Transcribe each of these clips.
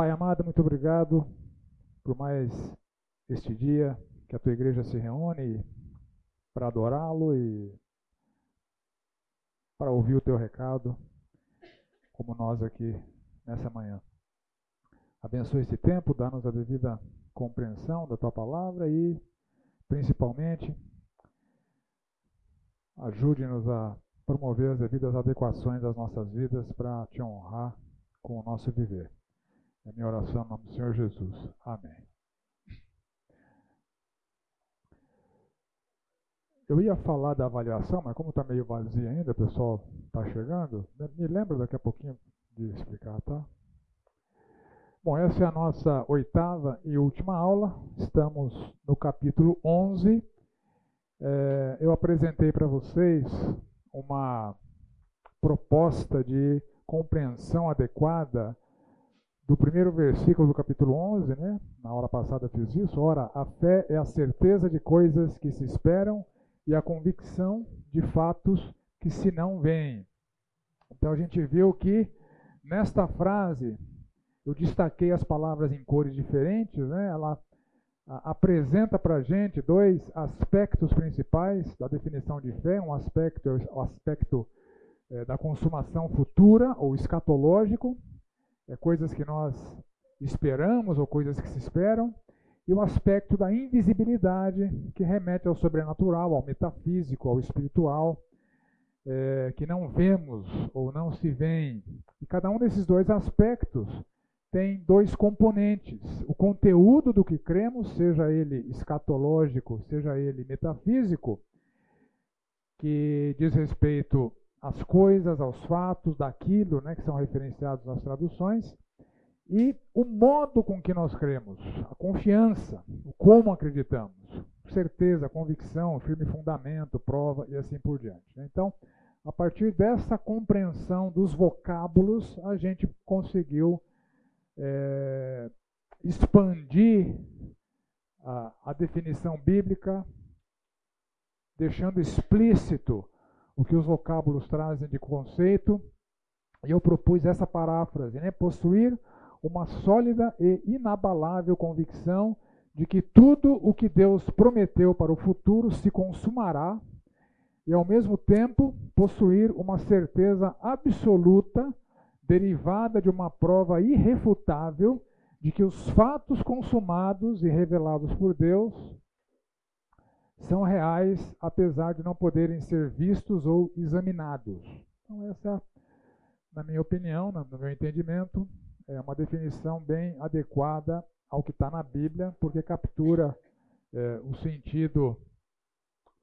Pai amado, muito obrigado por mais este dia que a tua igreja se reúne para adorá-lo e para ouvir o teu recado, como nós aqui nessa manhã. Abençoe esse tempo, dá-nos a devida compreensão da tua palavra e, principalmente, ajude-nos a promover as devidas adequações das nossas vidas para te honrar com o nosso viver. É minha oração em nome do Senhor Jesus. Amém. Eu ia falar da avaliação, mas como está meio vazio ainda, o pessoal está chegando, me lembra daqui a pouquinho de explicar, tá? Bom, essa é a nossa oitava e última aula. Estamos no capítulo 11. É, eu apresentei para vocês uma proposta de compreensão adequada do primeiro versículo do capítulo 11, né? Na hora passada fiz isso. Ora, a fé é a certeza de coisas que se esperam e a convicção de fatos que se não veem. Então a gente viu que nesta frase eu destaquei as palavras em cores diferentes, né? Ela apresenta para a gente dois aspectos principais da definição de fé. Um aspecto é o aspecto é, da consumação futura ou escatológico, é, coisas que nós esperamos ou coisas que se esperam, e o aspecto da invisibilidade, que remete ao sobrenatural, ao metafísico, ao espiritual, é, que não vemos ou não se veem. E cada um desses dois aspectos tem dois componentes: o conteúdo do que cremos, seja ele escatológico, seja ele metafísico, que diz respeito as coisas, aos fatos daquilo né, que são referenciados nas traduções, e o modo com que nós cremos, a confiança, o como acreditamos, certeza, convicção, firme fundamento, prova e assim por diante. Né. Então, a partir dessa compreensão dos vocábulos, a gente conseguiu é, expandir a, a definição bíblica, deixando explícito o que os vocábulos trazem de conceito. E eu propus essa paráfrase, né? Possuir uma sólida e inabalável convicção de que tudo o que Deus prometeu para o futuro se consumará e, ao mesmo tempo, possuir uma certeza absoluta, derivada de uma prova irrefutável de que os fatos consumados e revelados por Deus são reais, apesar de não poderem ser vistos ou examinados. Então, essa, na minha opinião, no meu entendimento, é uma definição bem adequada ao que está na Bíblia, porque captura é, o sentido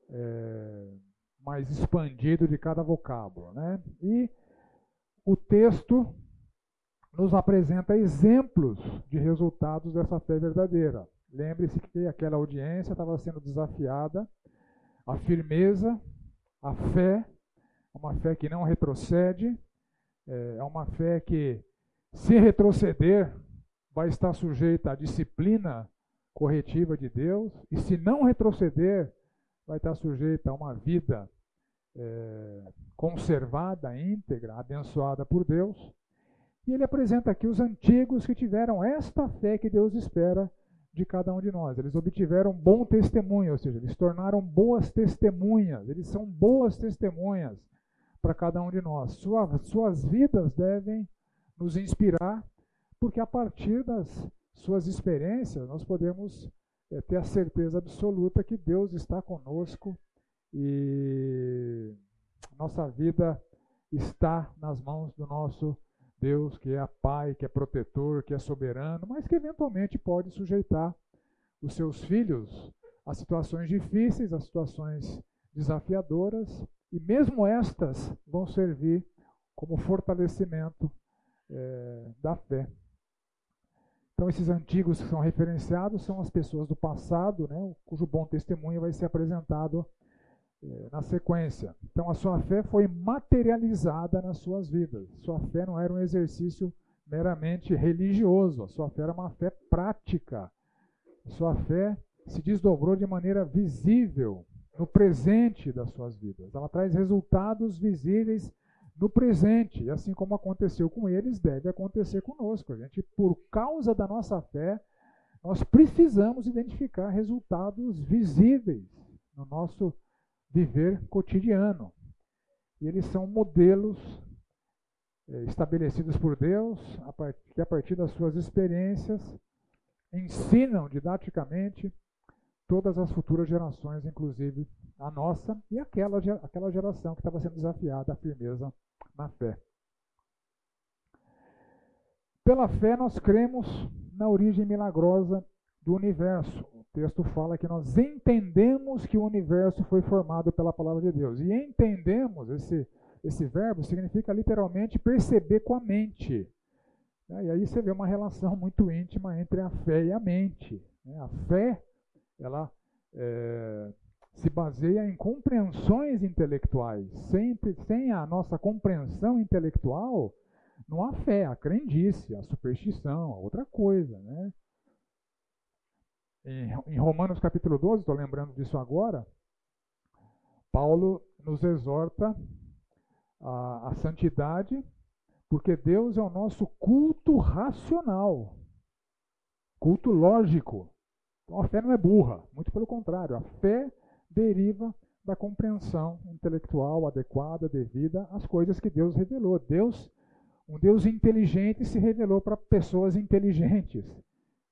é, mais expandido de cada vocábulo. Né? E o texto nos apresenta exemplos de resultados dessa fé verdadeira. Lembre-se que aquela audiência estava sendo desafiada, a firmeza, a fé, uma fé que não retrocede, é, é uma fé que, se retroceder, vai estar sujeita à disciplina corretiva de Deus, e se não retroceder, vai estar sujeita a uma vida é, conservada, íntegra, abençoada por Deus. E ele apresenta aqui os antigos que tiveram esta fé que Deus espera de cada um de nós. Eles obtiveram bom testemunho, ou seja, eles tornaram boas testemunhas, eles são boas testemunhas para cada um de nós. Sua, suas vidas devem nos inspirar, porque a partir das suas experiências nós podemos é, ter a certeza absoluta que Deus está conosco e nossa vida está nas mãos do nosso Deus que é Pai, que é protetor, que é soberano, mas que eventualmente pode sujeitar os seus filhos a situações difíceis, a situações desafiadoras, e mesmo estas vão servir como fortalecimento é, da fé. Então, esses antigos que são referenciados são as pessoas do passado, né, cujo bom testemunho vai ser apresentado na sequência. Então, a sua fé foi materializada nas suas vidas. Sua fé não era um exercício meramente religioso, a sua fé era uma fé prática. A sua fé se desdobrou de maneira visível no presente das suas vidas. Ela traz resultados visíveis no presente. E assim como aconteceu com eles, deve acontecer conosco. A gente, por causa da nossa fé, nós precisamos identificar resultados visíveis no nosso viver cotidiano. E eles são modelos é, estabelecidos por Deus, que a partir das suas experiências ensinam didaticamente todas as futuras gerações, inclusive a nossa e aquela, aquela geração que estava sendo desafiada à firmeza na fé. Pela fé, nós cremos na origem milagrosa do universo. Texto fala que nós entendemos que o universo foi formado pela palavra de Deus. E entendemos, esse, esse verbo significa literalmente perceber com a mente. E aí você vê uma relação muito íntima entre a fé e a mente. Né? A fé, ela é, se baseia em compreensões intelectuais. Sem, sem a nossa compreensão intelectual, não há fé, a crendice, a superstição, a outra coisa. Né? Em, Romanos capítulo 12, estou lembrando disso agora, Paulo nos exorta a, a santidade, porque Deus é o nosso culto racional, culto lógico. Então a fé não é burra, muito pelo contrário, a fé deriva da compreensão intelectual adequada, devida às coisas que Deus revelou. Deus, um Deus inteligente se revelou para pessoas inteligentes.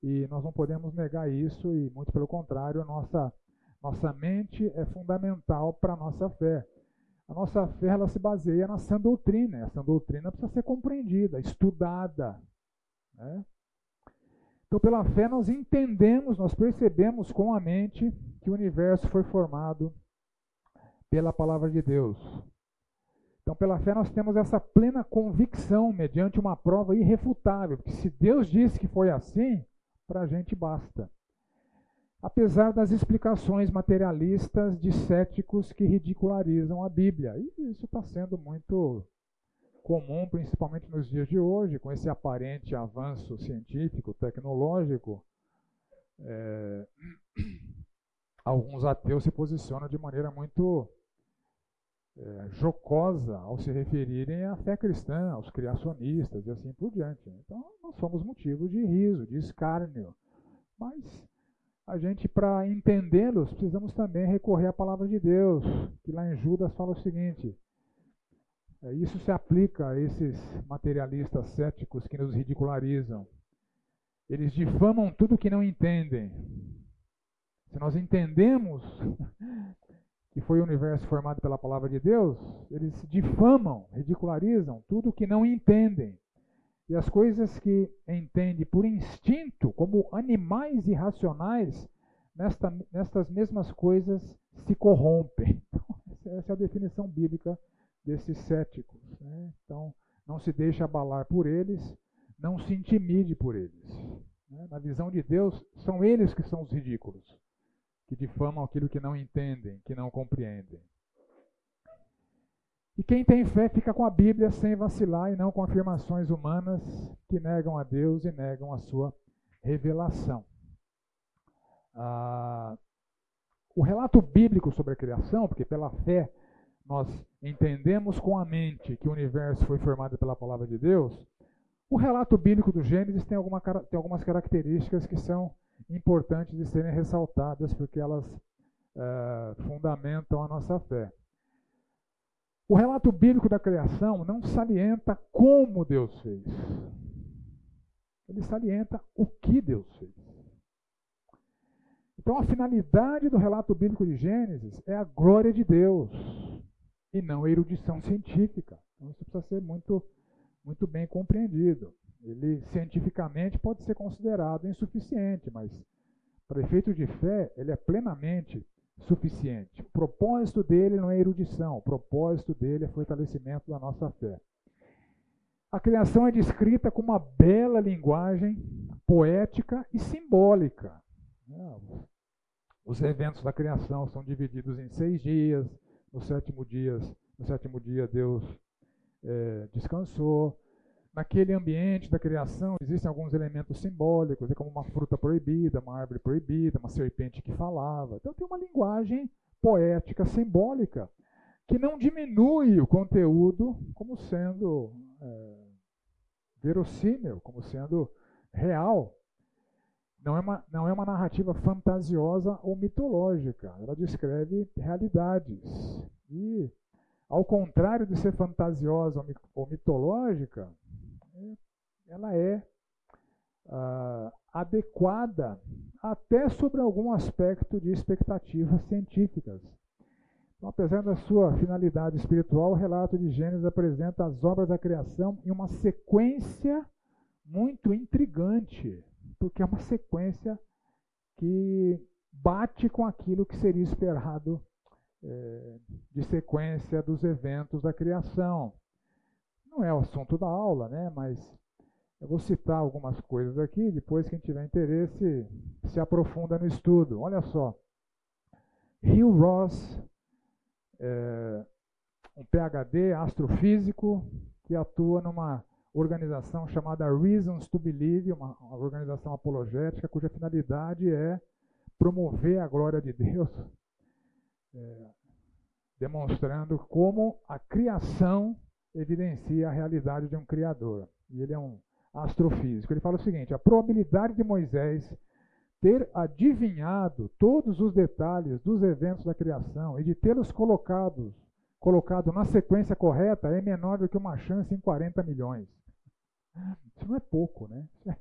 E nós não podemos negar isso e muito pelo contrário, a nossa nossa mente é fundamental para a nossa fé. A nossa fé ela se baseia na sã doutrina. Essa doutrina precisa ser compreendida, estudada. Né? Então, pela fé, nós entendemos, nós percebemos com a mente que o universo foi formado pela palavra de Deus. Então, pela fé, nós temos essa plena convicção mediante uma prova irrefutável, porque se Deus disse que foi assim, para a gente basta. Apesar das explicações materialistas de céticos que ridicularizam a Bíblia. E isso está sendo muito comum, principalmente nos dias de hoje, com esse aparente avanço científico, tecnológico, é, alguns ateus se posicionam de maneira muito é, jocosa ao se referirem à fé cristã, aos criacionistas e assim por diante. Então, nós somos motivo de riso, de escárnio. Mas a gente, para entendê-los, precisamos também recorrer à palavra de Deus, que lá em Judas fala o seguinte: é, isso se aplica a esses materialistas céticos que nos ridicularizam. Eles difamam tudo que não entendem. Se nós entendemos que foi o universo formado pela palavra de Deus, eles difamam, ridicularizam tudo que não entendem. E as coisas que entendem por instinto, como animais irracionais, nesta, nestas mesmas coisas se corrompem. Então, essa é a definição bíblica desses céticos. Né? Então, não se deixe abalar por eles, não se intimide por eles. Né? Na visão de Deus, são eles que são os ridículos, que difamam aquilo que não entendem, que não compreendem. E quem tem fé fica com a Bíblia sem vacilar e não com afirmações humanas que negam a Deus e negam a sua revelação. Ah, o relato bíblico sobre a criação, porque pela fé nós entendemos com a mente que o universo foi formado pela palavra de Deus, o relato bíblico do Gênesis tem, alguma, tem algumas características que são importantes de serem ressaltadas, porque elas é, fundamentam a nossa fé. O relato bíblico da criação não salienta como Deus fez. Ele salienta o que Deus fez. Então, a finalidade do relato bíblico de Gênesis é a glória de Deus e não a erudição científica. Então, isso precisa ser muito, muito bem compreendido. Ele, cientificamente, pode ser considerado insuficiente, mas, para efeito de fé, ele é plenamente suficiente. O propósito dele não é erudição, o propósito dele é fortalecimento da nossa fé. A criação é descrita com uma bela linguagem poética e simbólica. Os eventos da criação são divididos em seis dias, no sétimo dia, no sétimo dia Deus é, descansou. Naquele ambiente da criação existem alguns elementos simbólicos, é como uma fruta proibida, uma árvore proibida, uma serpente que falava. Então tem uma linguagem poética, simbólica, que não diminui o conteúdo como sendo é, verossímil, como sendo real. Não é, uma, não é uma narrativa fantasiosa ou mitológica. Ela descreve realidades. E, ao contrário de ser fantasiosa ou mitológica, ela é ah, adequada até sobre algum aspecto de expectativas científicas. Então, apesar da sua finalidade espiritual, o relato de Gênesis apresenta as obras da criação em uma sequência muito intrigante, porque é uma sequência que bate com aquilo que seria esperado é, de sequência dos eventos da criação. Não é o assunto da aula, né? mas eu vou citar algumas coisas aqui, depois quem tiver interesse se aprofunda no estudo. Olha só. Hugh Ross é, um PhD astrofísico que atua numa organização chamada Reasons to Believe, uma, uma organização apologética cuja finalidade é promover a glória de Deus, é, demonstrando como a criação evidencia a realidade de um Criador. E ele é um astrofísico. Ele fala o seguinte: a probabilidade de Moisés ter adivinhado todos os detalhes dos eventos da criação e de tê-los colocado na sequência correta é menor do que uma chance em 40 milhões. Isso não é pouco, né?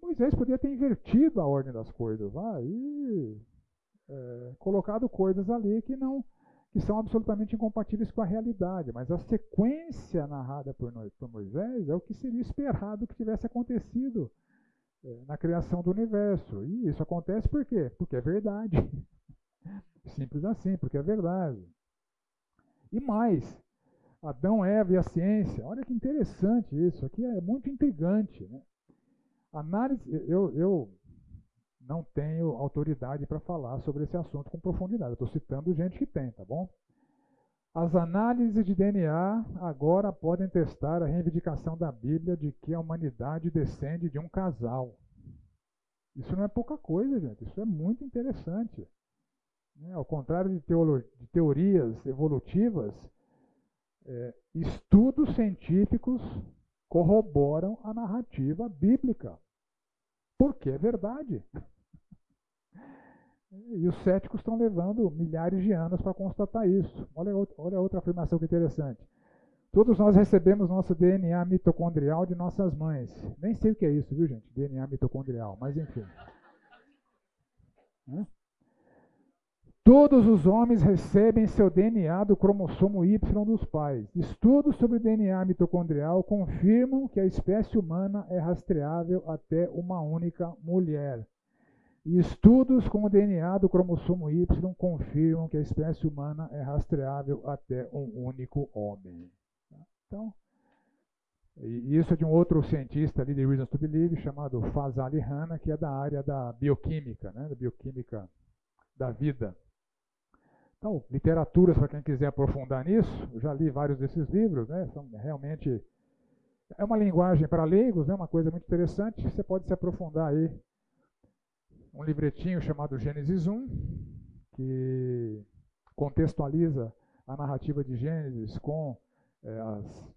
Moisés podia ter invertido a ordem das coisas lá e é, colocado coisas ali que não que são absolutamente incompatíveis com a realidade, mas a sequência narrada por, Moisés é o que seria esperado que tivesse acontecido é, na criação do universo. E isso acontece por quê? Porque é verdade. Simples assim, porque é verdade. E mais, Adão, Eva e a ciência. Olha que interessante isso. Aqui é muito intrigante. Né? Análise, eu, eu não tenho autoridade para falar sobre esse assunto com profundidade. Estou citando gente que tem, tá bom? As análises de DNA agora podem testar a reivindicação da Bíblia de que a humanidade descende de um casal. Isso não é pouca coisa, gente. Isso é muito interessante. É, ao contrário de, de teorias evolutivas, é, estudos científicos corroboram a narrativa bíblica. Porque é verdade. E os céticos estão levando milhares de anos para constatar isso. Olha, olha outra afirmação que interessante. Todos nós recebemos nosso DNA mitocondrial de nossas mães. Nem sei o que é isso, viu, gente? DNA mitocondrial, mas enfim. Todos os homens recebem seu DNA do cromossomo Y dos pais. Estudos sobre DNA mitocondrial confirmam que a espécie humana é rastreável até uma única mulher. Estudos com o DNA do cromossomo Y confirmam que a espécie humana é rastreável até um único homem. Então, e isso é de um outro cientista ali de Reasons to Believe, chamado Fazali Hanna, que é da área da bioquímica, né, da bioquímica da vida. Então, literaturas para quem quiser aprofundar nisso, eu já li vários desses livros, né, são realmente é uma linguagem para leigos, né, uma coisa muito interessante, você pode se aprofundar aí um livretinho chamado Gênesis 1, que contextualiza a narrativa de Gênesis com é, as,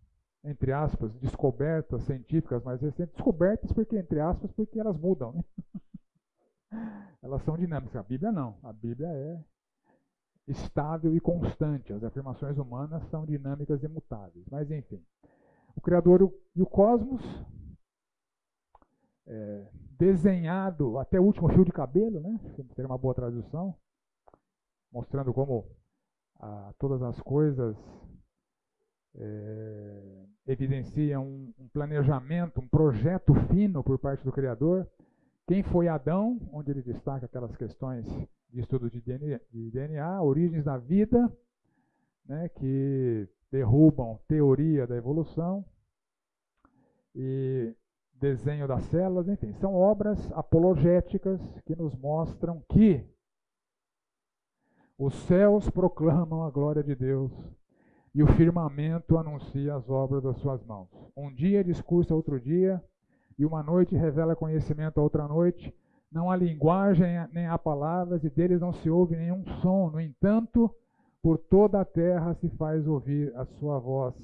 entre aspas, descobertas científicas mais recentes. Descobertas porque, entre aspas, porque elas mudam. Né? elas são dinâmicas. A Bíblia não. A Bíblia é estável e constante. As afirmações humanas são dinâmicas e mutáveis. Mas, enfim. O Criador e o cosmos é, desenhado até o último fio de cabelo, né? Seria uma boa tradução, mostrando como ah, todas as coisas é, evidenciam um, um planejamento, um projeto fino por parte do Criador. Quem foi Adão, onde ele destaca aquelas questões de estudo de DNA, de DNA origens da vida, né, que derrubam teoria da evolução. E desenho das células, enfim, são obras apologéticas que nos mostram que os céus proclamam a glória de Deus e o firmamento anuncia as obras das suas mãos. Um dia discursa outro dia, e uma noite revela conhecimento a outra noite. Não há linguagem nem há palavras, e deles não se ouve nenhum som. No entanto, Por toda a terra se faz ouvir a sua voz,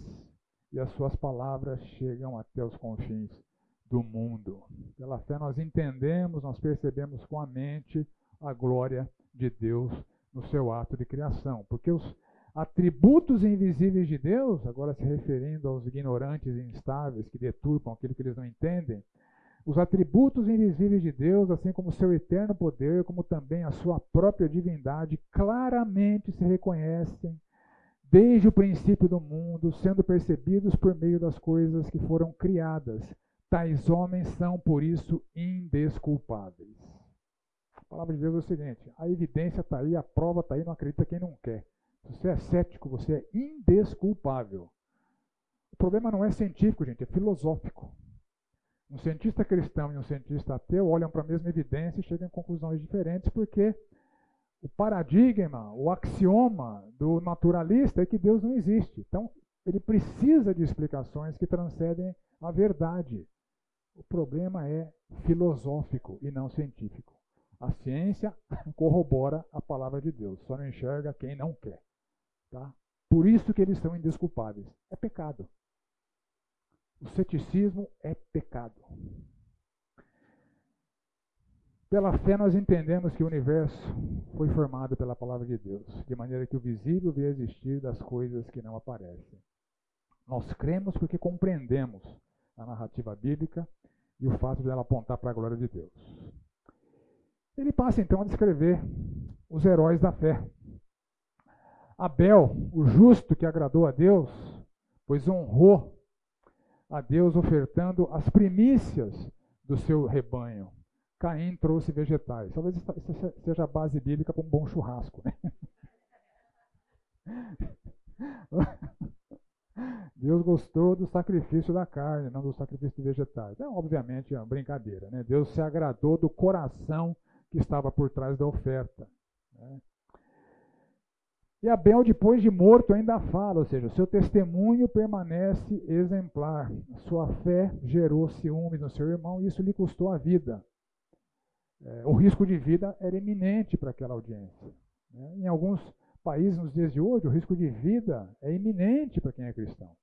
e as suas palavras chegam até os confins do mundo. Pela fé nós entendemos, nós percebemos com a mente a glória de Deus no seu ato de criação, porque os atributos invisíveis de Deus, agora se referindo aos ignorantes e instáveis que deturpam aquilo que eles não entendem, os atributos invisíveis de Deus, assim como o seu eterno poder, como também a sua própria divindade, claramente se reconhecem desde o princípio do mundo, sendo percebidos por meio das coisas que foram criadas. Tais homens são, por isso, indesculpáveis. A palavra de Deus é o seguinte: a evidência está aí, a prova está aí, não acredita quem não quer. Se você é cético, você é indesculpável. O problema não é científico, gente, é filosófico. Um cientista cristão e um cientista ateu olham para a mesma evidência e chegam a conclusões diferentes, porque o paradigma, o axioma do naturalista é que Deus não existe. Então, ele precisa de explicações que transcendem a verdade. O problema é filosófico e não científico. A ciência corrobora a palavra de Deus, só não enxerga quem não quer. Tá? Por isso que eles são indesculpáveis. É pecado. O ceticismo é pecado. Pela fé nós entendemos que o universo foi formado pela palavra de Deus, de maneira que o visível veio existir das coisas que não aparecem. Nós cremos porque compreendemos a narrativa bíblica e o fato de ela apontar para a glória de Deus. Ele passa então a descrever os heróis da fé. Abel, o justo que agradou a Deus, pois honrou a Deus ofertando as primícias do seu rebanho. Caim trouxe vegetais. Talvez isso seja a base bíblica para um bom churrasco. Né? Deus gostou do sacrifício da carne, não do sacrifício de vegetais. É obviamente é uma brincadeira. Né? Deus se agradou do coração que estava por trás da oferta. Né? E Abel, depois de morto, ainda fala, ou seja, seu testemunho permanece exemplar. Sua fé gerou ciúmes no seu irmão e isso lhe custou a vida. É, o risco de vida era iminente para aquela audiência. Né? Em alguns países, nos dias de hoje, o risco de vida é iminente para quem é cristão.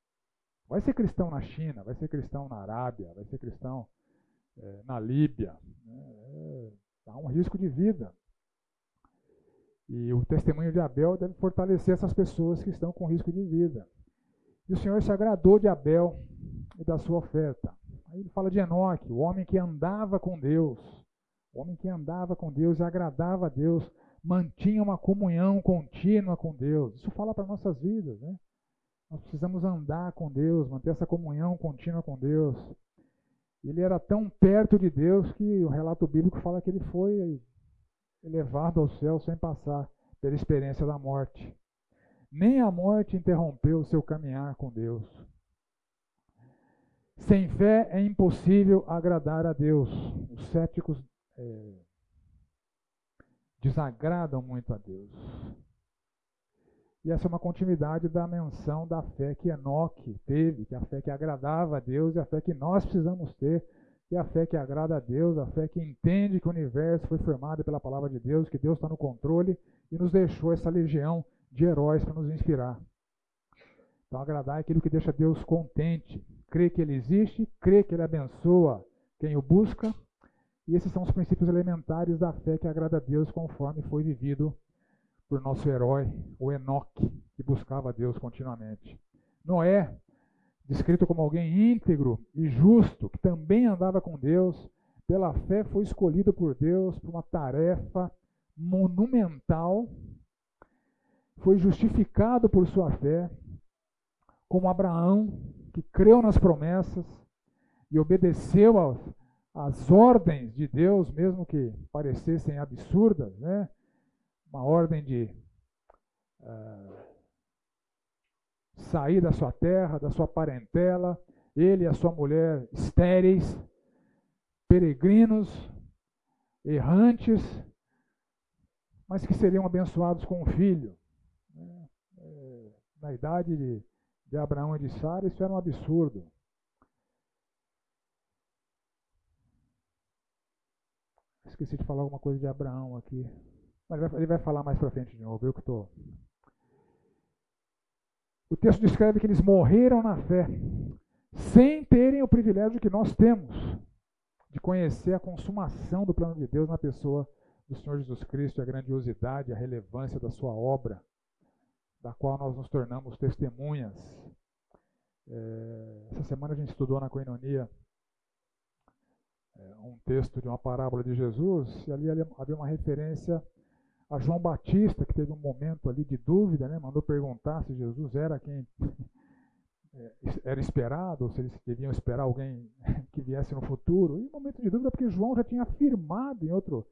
Vai ser cristão na China, vai ser cristão na Arábia, vai ser cristão é, na Líbia. Né? É, há um risco de vida. E o testemunho de Abel deve fortalecer essas pessoas que estão com risco de vida. E o Senhor se agradou de Abel e da sua oferta. Aí ele fala de Enoque, o homem que andava com Deus. O homem que andava com Deus e agradava a Deus, mantinha uma comunhão contínua com Deus. Isso fala para nossas vidas, né? Nós precisamos andar com Deus, manter essa comunhão contínua com Deus. Ele era tão perto de Deus que o relato bíblico fala que ele foi elevado ao céu sem passar pela experiência da morte. Nem a morte interrompeu o seu caminhar com Deus. Sem fé é impossível agradar a Deus. Os céticos é, desagradam muito a Deus. E essa é uma continuidade da menção da fé que Enoque teve, que é a fé que agradava a Deus e a fé que nós precisamos ter que é a fé que agrada a Deus, a fé que entende que o universo foi formado pela palavra de Deus, que Deus está no controle e nos deixou essa legião de heróis para nos inspirar. Então, agradar é aquilo que deixa Deus contente, crer que Ele existe, crer que Ele abençoa quem o busca. E esses são os princípios elementares da fé que agrada a Deus, conforme foi vivido por nosso herói, o Enoque, que buscava a Deus continuamente. Noé descrito como alguém íntegro e justo, que também andava com Deus, pela fé foi escolhido por Deus para uma tarefa monumental, foi justificado por sua fé, como Abraão, que creu nas promessas e obedeceu às ordens de Deus, mesmo que parecessem absurdas, né? uma ordem de uh, sair da sua terra, da sua parentela, ele e a sua mulher estéreis, peregrinos, errantes, mas que seriam abençoados com um filho. Né? É, na idade de, de Abraão e de Sara, isso era um absurdo. Esqueci de falar alguma coisa de Abraão aqui. Mas ele vai falar mais para frente de novo, eu que estou o texto descreve que eles morreram na fé, sem terem o privilégio que nós temos de conhecer a consumação do plano de Deus na pessoa do Senhor Jesus Cristo, a grandiosidade, a relevância da sua obra, da qual nós nos tornamos testemunhas. É, essa semana a gente estudou na Coinonia é, um texto de uma parábola de Jesus, e ali, havia uma referência a João Batista, que teve um momento ali de dúvida, né? mandou perguntar se Jesus era quem é, era esperado, ou se eles deviam esperar alguém que viesse no futuro. E um momento de dúvida, porque João já tinha afirmado em outro,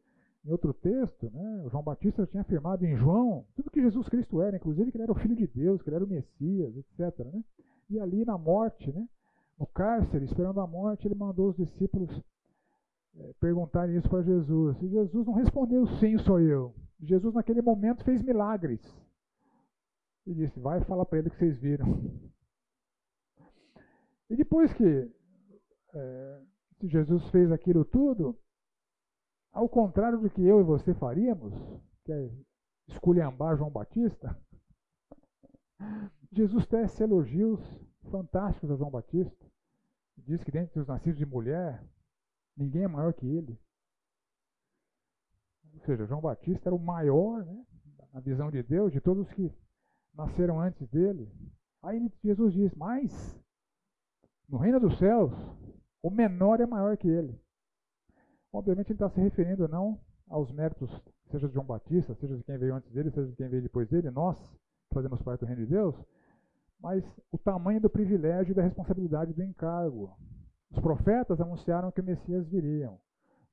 em outro texto, né? João Batista já tinha afirmado em João tudo que Jesus Cristo era, inclusive que ele era o Filho de Deus, que ele era o Messias, etc. Né? E ali na morte, né? no cárcere, esperando a morte, ele mandou os discípulos é, perguntarem isso para Jesus. E Jesus não respondeu, sim, sou eu. Jesus, naquele momento, fez milagres. E disse: Vai falar para ele que vocês viram. E depois que é, Jesus fez aquilo tudo, ao contrário do que eu e você faríamos, que é esculhambar João Batista, Jesus tece elogios fantásticos a João Batista. Diz que dentre os nascidos de mulher, ninguém é maior que ele. Ou seja, João Batista era o maior, né, na visão de Deus, de todos que nasceram antes dele. Aí Jesus diz: Mas, no reino dos céus, o menor é maior que ele. Obviamente, ele está se referindo não aos méritos, seja de João Batista, seja de quem veio antes dele, seja de quem veio depois dele, nós, que fazemos parte do reino de Deus, mas o tamanho do privilégio e da responsabilidade do encargo. Os profetas anunciaram que o Messias viria.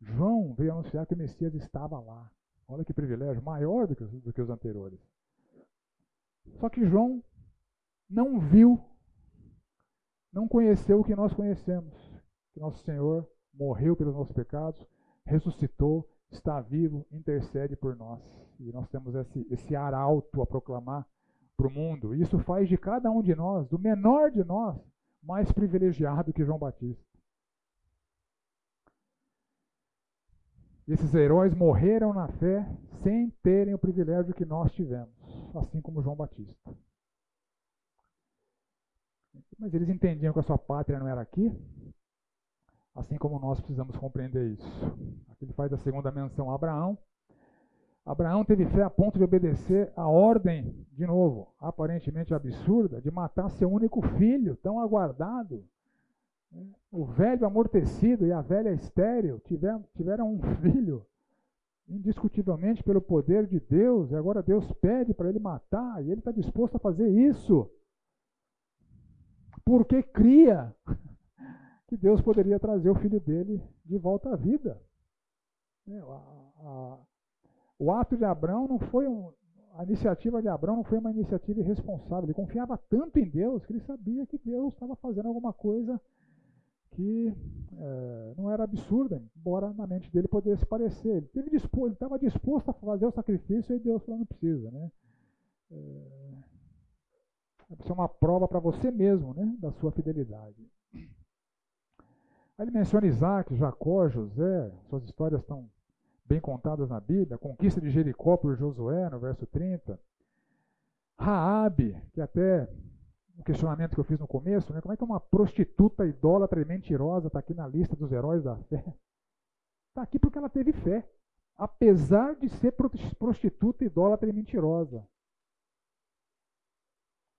João veio anunciar que o Messias estava lá. Olha que privilégio, maior do que, do que os anteriores. Só que João não viu, não conheceu o que nós conhecemos. Que nosso Senhor morreu pelos nossos pecados, ressuscitou, está vivo, intercede por nós. E nós temos esse, esse arauto a proclamar para o mundo. Isso faz de cada um de nós, do menor de nós, mais privilegiado que João Batista. Esses heróis morreram na fé sem terem o privilégio que nós tivemos, assim como João Batista. Mas eles entendiam que a sua pátria não era aqui, assim como nós precisamos compreender isso. Aqui ele faz a segunda menção a Abraão. Abraão teve fé a ponto de obedecer a ordem, de novo, aparentemente absurda, de matar seu único filho, tão aguardado, o velho amortecido e a velha estéril tiveram, tiveram um filho, indiscutivelmente pelo poder de Deus, e agora Deus pede para ele matar, e ele está disposto a fazer isso. Porque cria que Deus poderia trazer o filho dele de volta à vida. É, o ato de Abraão não foi um, a iniciativa de Abraão não foi uma iniciativa irresponsável. Ele confiava tanto em Deus que ele sabia que Deus estava fazendo alguma coisa que é, não era absurda, embora na mente dele pudesse parecer. Ele teve disposto, estava disposto a fazer o sacrifício e Deus falou, não precisa, né? É, é uma prova para você mesmo, né, da sua fidelidade. Aí ele menciona Isaac, Jacó, José, suas histórias estão bem contadas na Bíblia, a conquista de Jericó por Josué, no verso 30. Raabe, que até um questionamento que eu fiz no começo, né? Como é que uma prostituta idólatra e mentirosa está aqui na lista dos heróis da fé? Está aqui porque ela teve fé, apesar de ser prostituta, idólatra e mentirosa.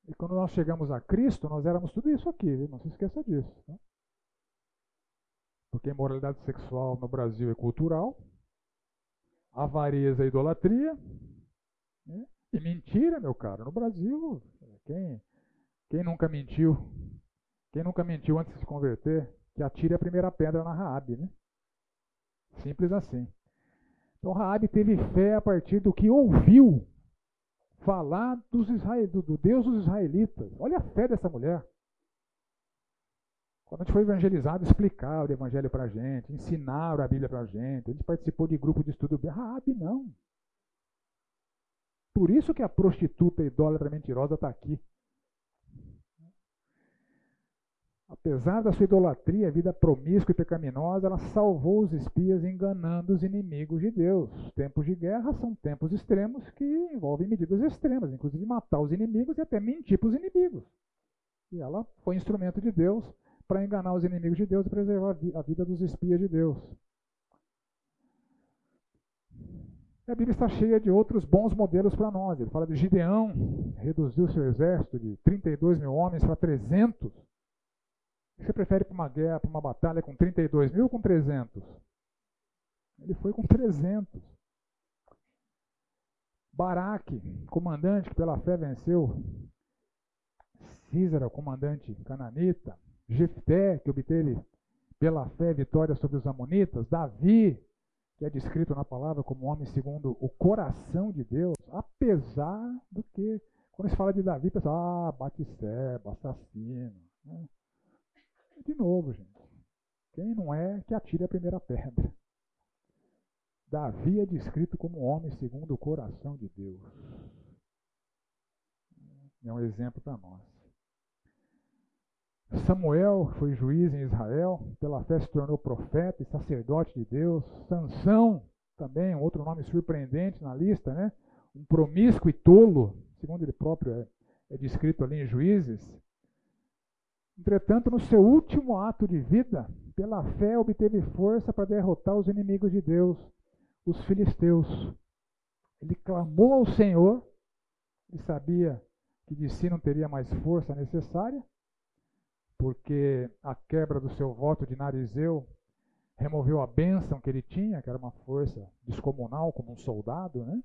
E quando nós chegamos a Cristo, nós éramos tudo isso aqui, viu? não se esqueça disso. Tá? Porque a imoralidade sexual no Brasil é cultural, avareza é idolatria, né? e mentira, meu caro. No Brasil, quem quem nunca mentiu? Quem nunca mentiu antes de se converter? Que atire a primeira pedra na Raabe, né? Simples assim. Então Raabe teve fé a partir do que ouviu falar dos Israel, do, do Deus dos israelitas. Olha a fé dessa mulher. Quando a gente foi evangelizado, explicar o evangelho para a gente, ensinaram a Bíblia para a gente, a gente participou de grupo de estudo. Raabe não. Por isso que a prostituta idólatra mentirosa está aqui. Apesar da sua idolatria, vida promíscua e pecaminosa, ela salvou os espias enganando os inimigos de Deus. Tempos de guerra são tempos extremos que envolvem medidas extremas, inclusive matar os inimigos e até mentir para os inimigos. E ela foi instrumento de Deus para enganar os inimigos de Deus e preservar a vida dos espias de Deus. a Bíblia está cheia de outros bons modelos para nós. Ele fala de Gideão, reduziu seu exército de 32 mil homens para 300. Você prefere para uma guerra, para uma batalha com 32 mil ou com 300? Ele foi com 300. Baraque, comandante que pela fé venceu Císara, comandante cananita. Jefté, que obteve pela fé vitória sobre os amonitas. Davi, que é descrito na palavra como homem segundo o coração de Deus, apesar do que, quando se fala de Davi, pensa, ah, bate-seba, assassino. Né? De novo, gente, quem não é, que atire a primeira pedra. Davi é descrito como homem segundo o coração de Deus. É um exemplo para nós. Samuel foi juiz em Israel, pela fé se tornou profeta e sacerdote de Deus. Sansão, também, outro nome surpreendente na lista, né? Um promíscuo e tolo, segundo ele próprio é, é descrito ali em Juízes. Entretanto, no seu último ato de vida, pela fé obteve força para derrotar os inimigos de Deus, os filisteus. Ele clamou ao Senhor, ele sabia que de si não teria mais força necessária, porque a quebra do seu voto de Narizeu removeu a bênção que ele tinha, que era uma força descomunal, como um soldado, né?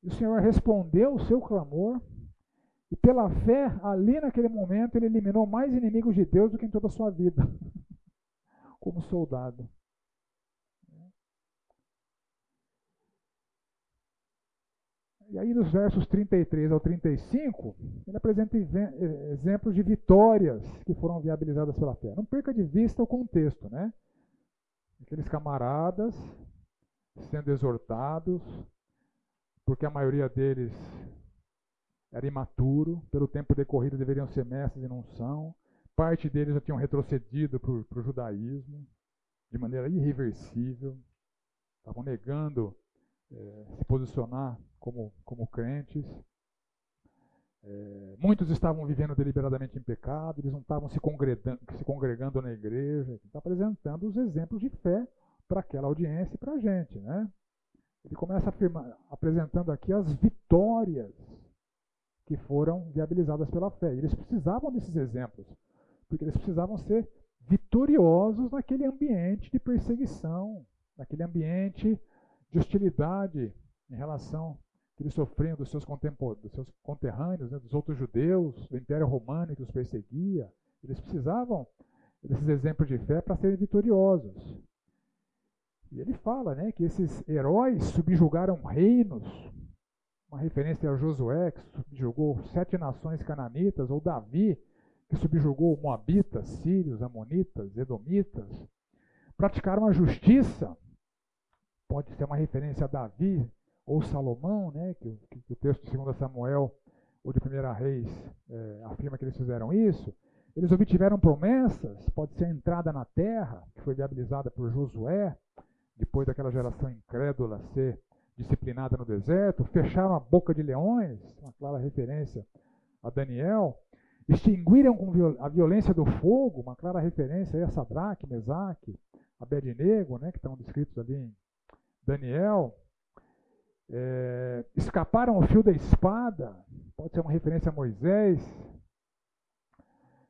E o Senhor respondeu o seu clamor, e pela fé, ali naquele momento, ele eliminou mais inimigos de Deus do que em toda a sua vida, como soldado. E aí, nos versos 33 ao 35, ele apresenta exemplos de vitórias que foram viabilizadas pela fé. Não perca de vista o contexto, né? Aqueles camaradas sendo exortados, porque a maioria deles era imaturo, pelo tempo decorrido deveriam ser mestres e não são. Parte deles já tinham retrocedido para o judaísmo de maneira irreversível, estavam negando é, se posicionar como, como crentes. É, muitos estavam vivendo deliberadamente em pecado, eles não estavam se congregando, se congregando na igreja. Está apresentando os exemplos de fé para aquela audiência e para a gente. Né? Ele começa afirmar, apresentando aqui as vitórias que foram viabilizadas pela fé. Eles precisavam desses exemplos, porque eles precisavam ser vitoriosos naquele ambiente de perseguição, naquele ambiente de hostilidade em relação que eles sofriam dos seus, dos seus conterrâneos, né, dos outros judeus, do Império Romano que os perseguia. Eles precisavam desses exemplos de fé para serem vitoriosos. E ele fala né, que esses heróis subjugaram reinos, uma referência a Josué, que subjugou sete nações cananitas, ou Davi, que subjugou Moabitas, Sírios, Amonitas, Edomitas. Praticaram a justiça, pode ser uma referência a Davi ou Salomão, né, que, que o texto de 2 Samuel ou de 1 Reis é, afirma que eles fizeram isso. Eles obtiveram promessas, pode ser a entrada na terra, que foi viabilizada por Josué, depois daquela geração incrédula ser disciplinada no deserto, fecharam a boca de leões, uma clara referência a Daniel, extinguiram com a violência do fogo, uma clara referência a Sadraque, Mesaque, Abednego, né, que estão descritos ali em Daniel, é, escaparam ao fio da espada, pode ser uma referência a Moisés,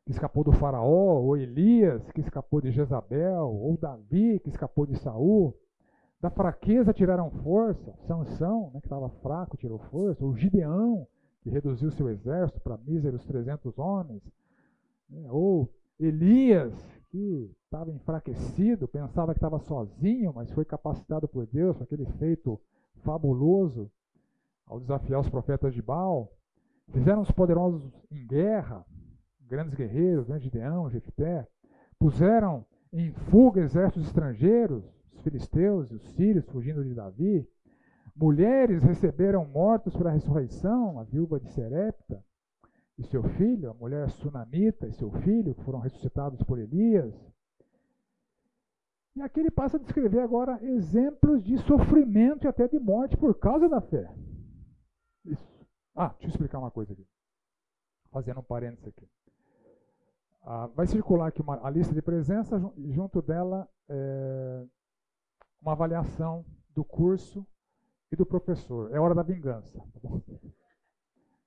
que escapou do faraó, ou Elias, que escapou de Jezabel, ou Davi, que escapou de Saul. Da fraqueza tiraram força, Sansão, né, que estava fraco, tirou força, ou Gideão, que reduziu seu exército para míseros 300 homens, né, ou Elias, que estava enfraquecido, pensava que estava sozinho, mas foi capacitado por Deus com aquele feito fabuloso ao desafiar os profetas de Baal. Fizeram os poderosos em guerra, grandes guerreiros, né, Gideão, Jefté. Puseram em fuga exércitos estrangeiros, os filisteus e os sírios fugindo de Davi. Mulheres receberam mortos para a ressurreição, a viúva de Serepta. e seu filho, a mulher sunamita e seu filho, que foram ressuscitados por Elias. E aqui ele passa a descrever agora exemplos de sofrimento e até de morte por causa da fé. Isso. Ah, deixa eu explicar uma coisa aqui. Fazendo um parênteses aqui. Ah, vai circular aqui uma, a lista de presença junto dela é, uma avaliação do curso e do professor. É hora da vingança. Tá bom?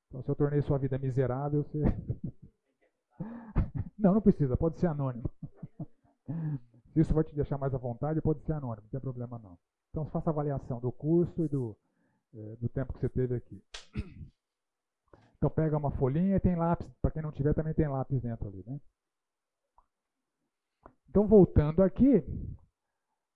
Então, se eu tornei sua vida miserável, você. não, não precisa, pode ser anônimo. Se isso vai te deixar mais à vontade, pode ser anônimo, não tem problema não. Então, faça avaliação do curso e do, é, do tempo que você teve aqui. Então, pega uma folhinha e tem lápis. Para quem não tiver, também tem lápis dentro ali. Né? Então, voltando aqui,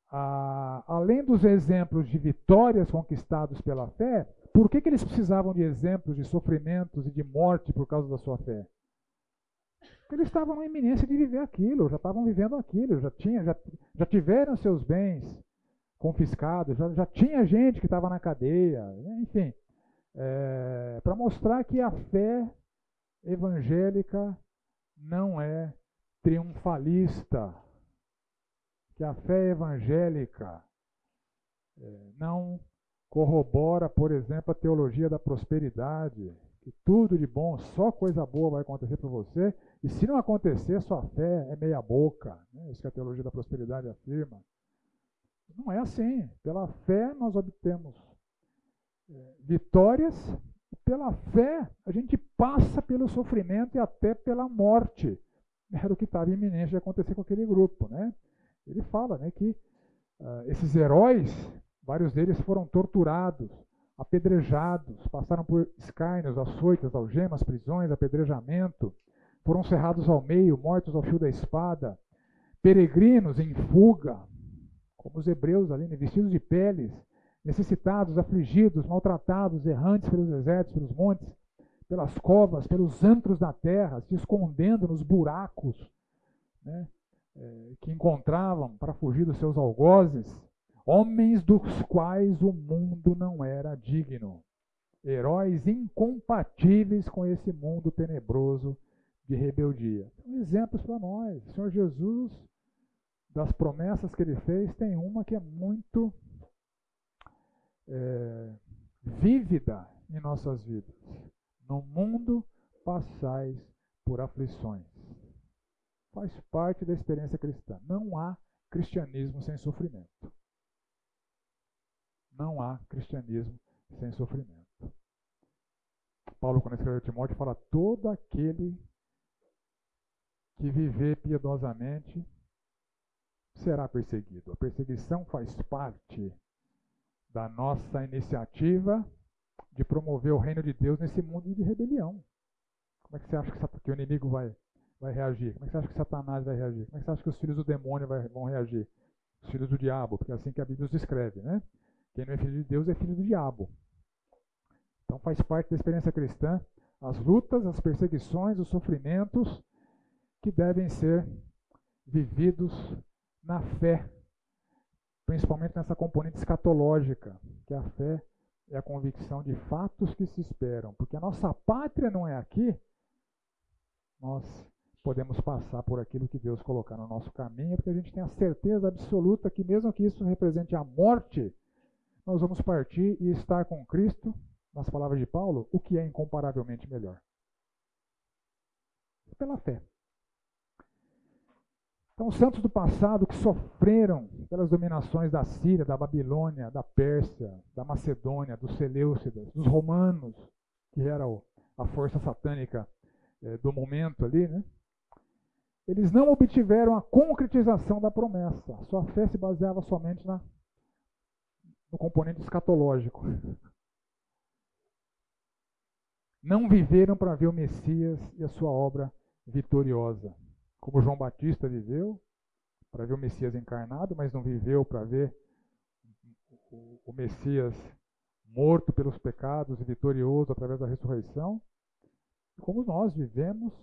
a, além dos exemplos de vitórias conquistados pela fé, por que, que eles precisavam de exemplos de sofrimentos e de morte por causa da sua fé? Porque eles estavam na iminência de viver aquilo, já estavam vivendo aquilo, já, tinha, já, já tiveram seus bens confiscados, já, já tinha gente que estava na cadeia, enfim, é, para mostrar que a fé evangélica não é triunfalista, que a fé evangélica é, não corrobora, por exemplo, a teologia da prosperidade, que tudo de bom, só coisa boa vai acontecer para você, e se não acontecer, sua fé é meia boca. Né? Isso que a teologia da prosperidade afirma. Não é assim. Pela fé nós obtemos é, vitórias, e pela fé a gente passa pelo sofrimento e até pela morte. Era o que estava iminente de acontecer com aquele grupo. Né? Ele fala né, que uh, esses heróis, vários deles foram torturados, apedrejados, passaram por escárnios, açoites, algemas, prisões, apedrejamento, foram cerrados ao meio, mortos ao fio da espada, peregrinos em fuga, como os hebreus ali, né, vestidos de peles, necessitados, afligidos, maltratados, errantes pelos desertos, pelos montes, pelas covas, pelos antros da terra, se escondendo nos buracos né, é, que encontravam para fugir dos seus algozes, homens dos quais o mundo não era digno, heróis incompatíveis com esse mundo tenebroso de rebeldia. São exemplos para nós. O Senhor Jesus, das promessas que ele fez, tem uma que é muito é, vívida em nossas vidas. No mundo passais por aflições. Faz parte da experiência cristã. Não há cristianismo sem sofrimento. Não há cristianismo sem sofrimento. Paulo, quando escreveu Timóteo, fala: todo aquele que viver piedosamente será perseguido. A perseguição faz parte da nossa iniciativa de promover o reino de Deus nesse mundo de rebelião. Como é que você acha que, o inimigo vai, vai reagir? Como é que você acha que Satanás vai reagir? Como é que você acha que os filhos do demônio vai, vão reagir? Os filhos do diabo, porque é assim que a Bíblia os descreve, né? Quem não é filho de Deus é filho do diabo. Então faz parte da experiência cristã as lutas, as perseguições, os sofrimentos que devem ser vividos na fé, principalmente nessa componente escatológica, que a fé é a convicção de fatos que se esperam. Porque a nossa pátria não é aqui, nós podemos passar por aquilo que Deus colocar no nosso caminho, porque a gente tem a certeza absoluta que, mesmo que isso represente a morte, nós vamos partir e estar com Cristo, nas palavras de Paulo, o que é incomparavelmente melhor. Pela fé. Então, os santos do passado que sofreram pelas dominações da Síria, da Babilônia, da Pérsia, da Macedônia, dos Seleucidas, dos romanos, que era a força satânica é, do momento ali, né? Eles não obtiveram a concretização da promessa. Sua fé se baseava somente na, no componente escatológico. Não viveram para ver o Messias e a sua obra vitoriosa como João Batista viveu, para ver o Messias encarnado, mas não viveu para ver o Messias morto pelos pecados e vitorioso através da ressurreição. Como nós vivemos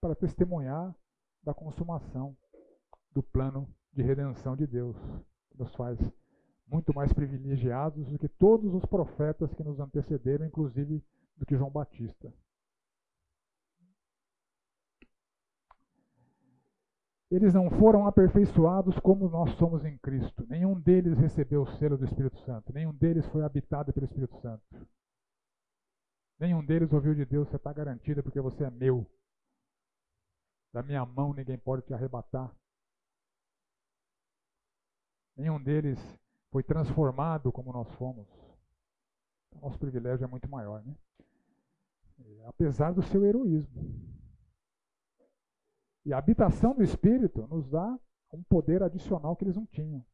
para testemunhar da consumação do plano de redenção de Deus, que nos faz muito mais privilegiados do que todos os profetas que nos antecederam, inclusive do que João Batista. Eles não foram aperfeiçoados como nós somos em Cristo. Nenhum deles recebeu o selo do Espírito Santo. Nenhum deles foi habitado pelo Espírito Santo. Nenhum deles ouviu de Deus: você está garantida porque você é meu. Da minha mão ninguém pode te arrebatar. Nenhum deles foi transformado como nós fomos. O nosso privilégio é muito maior, né? Apesar do seu heroísmo. E a habitação do Espírito nos dá um poder adicional que eles não tinham.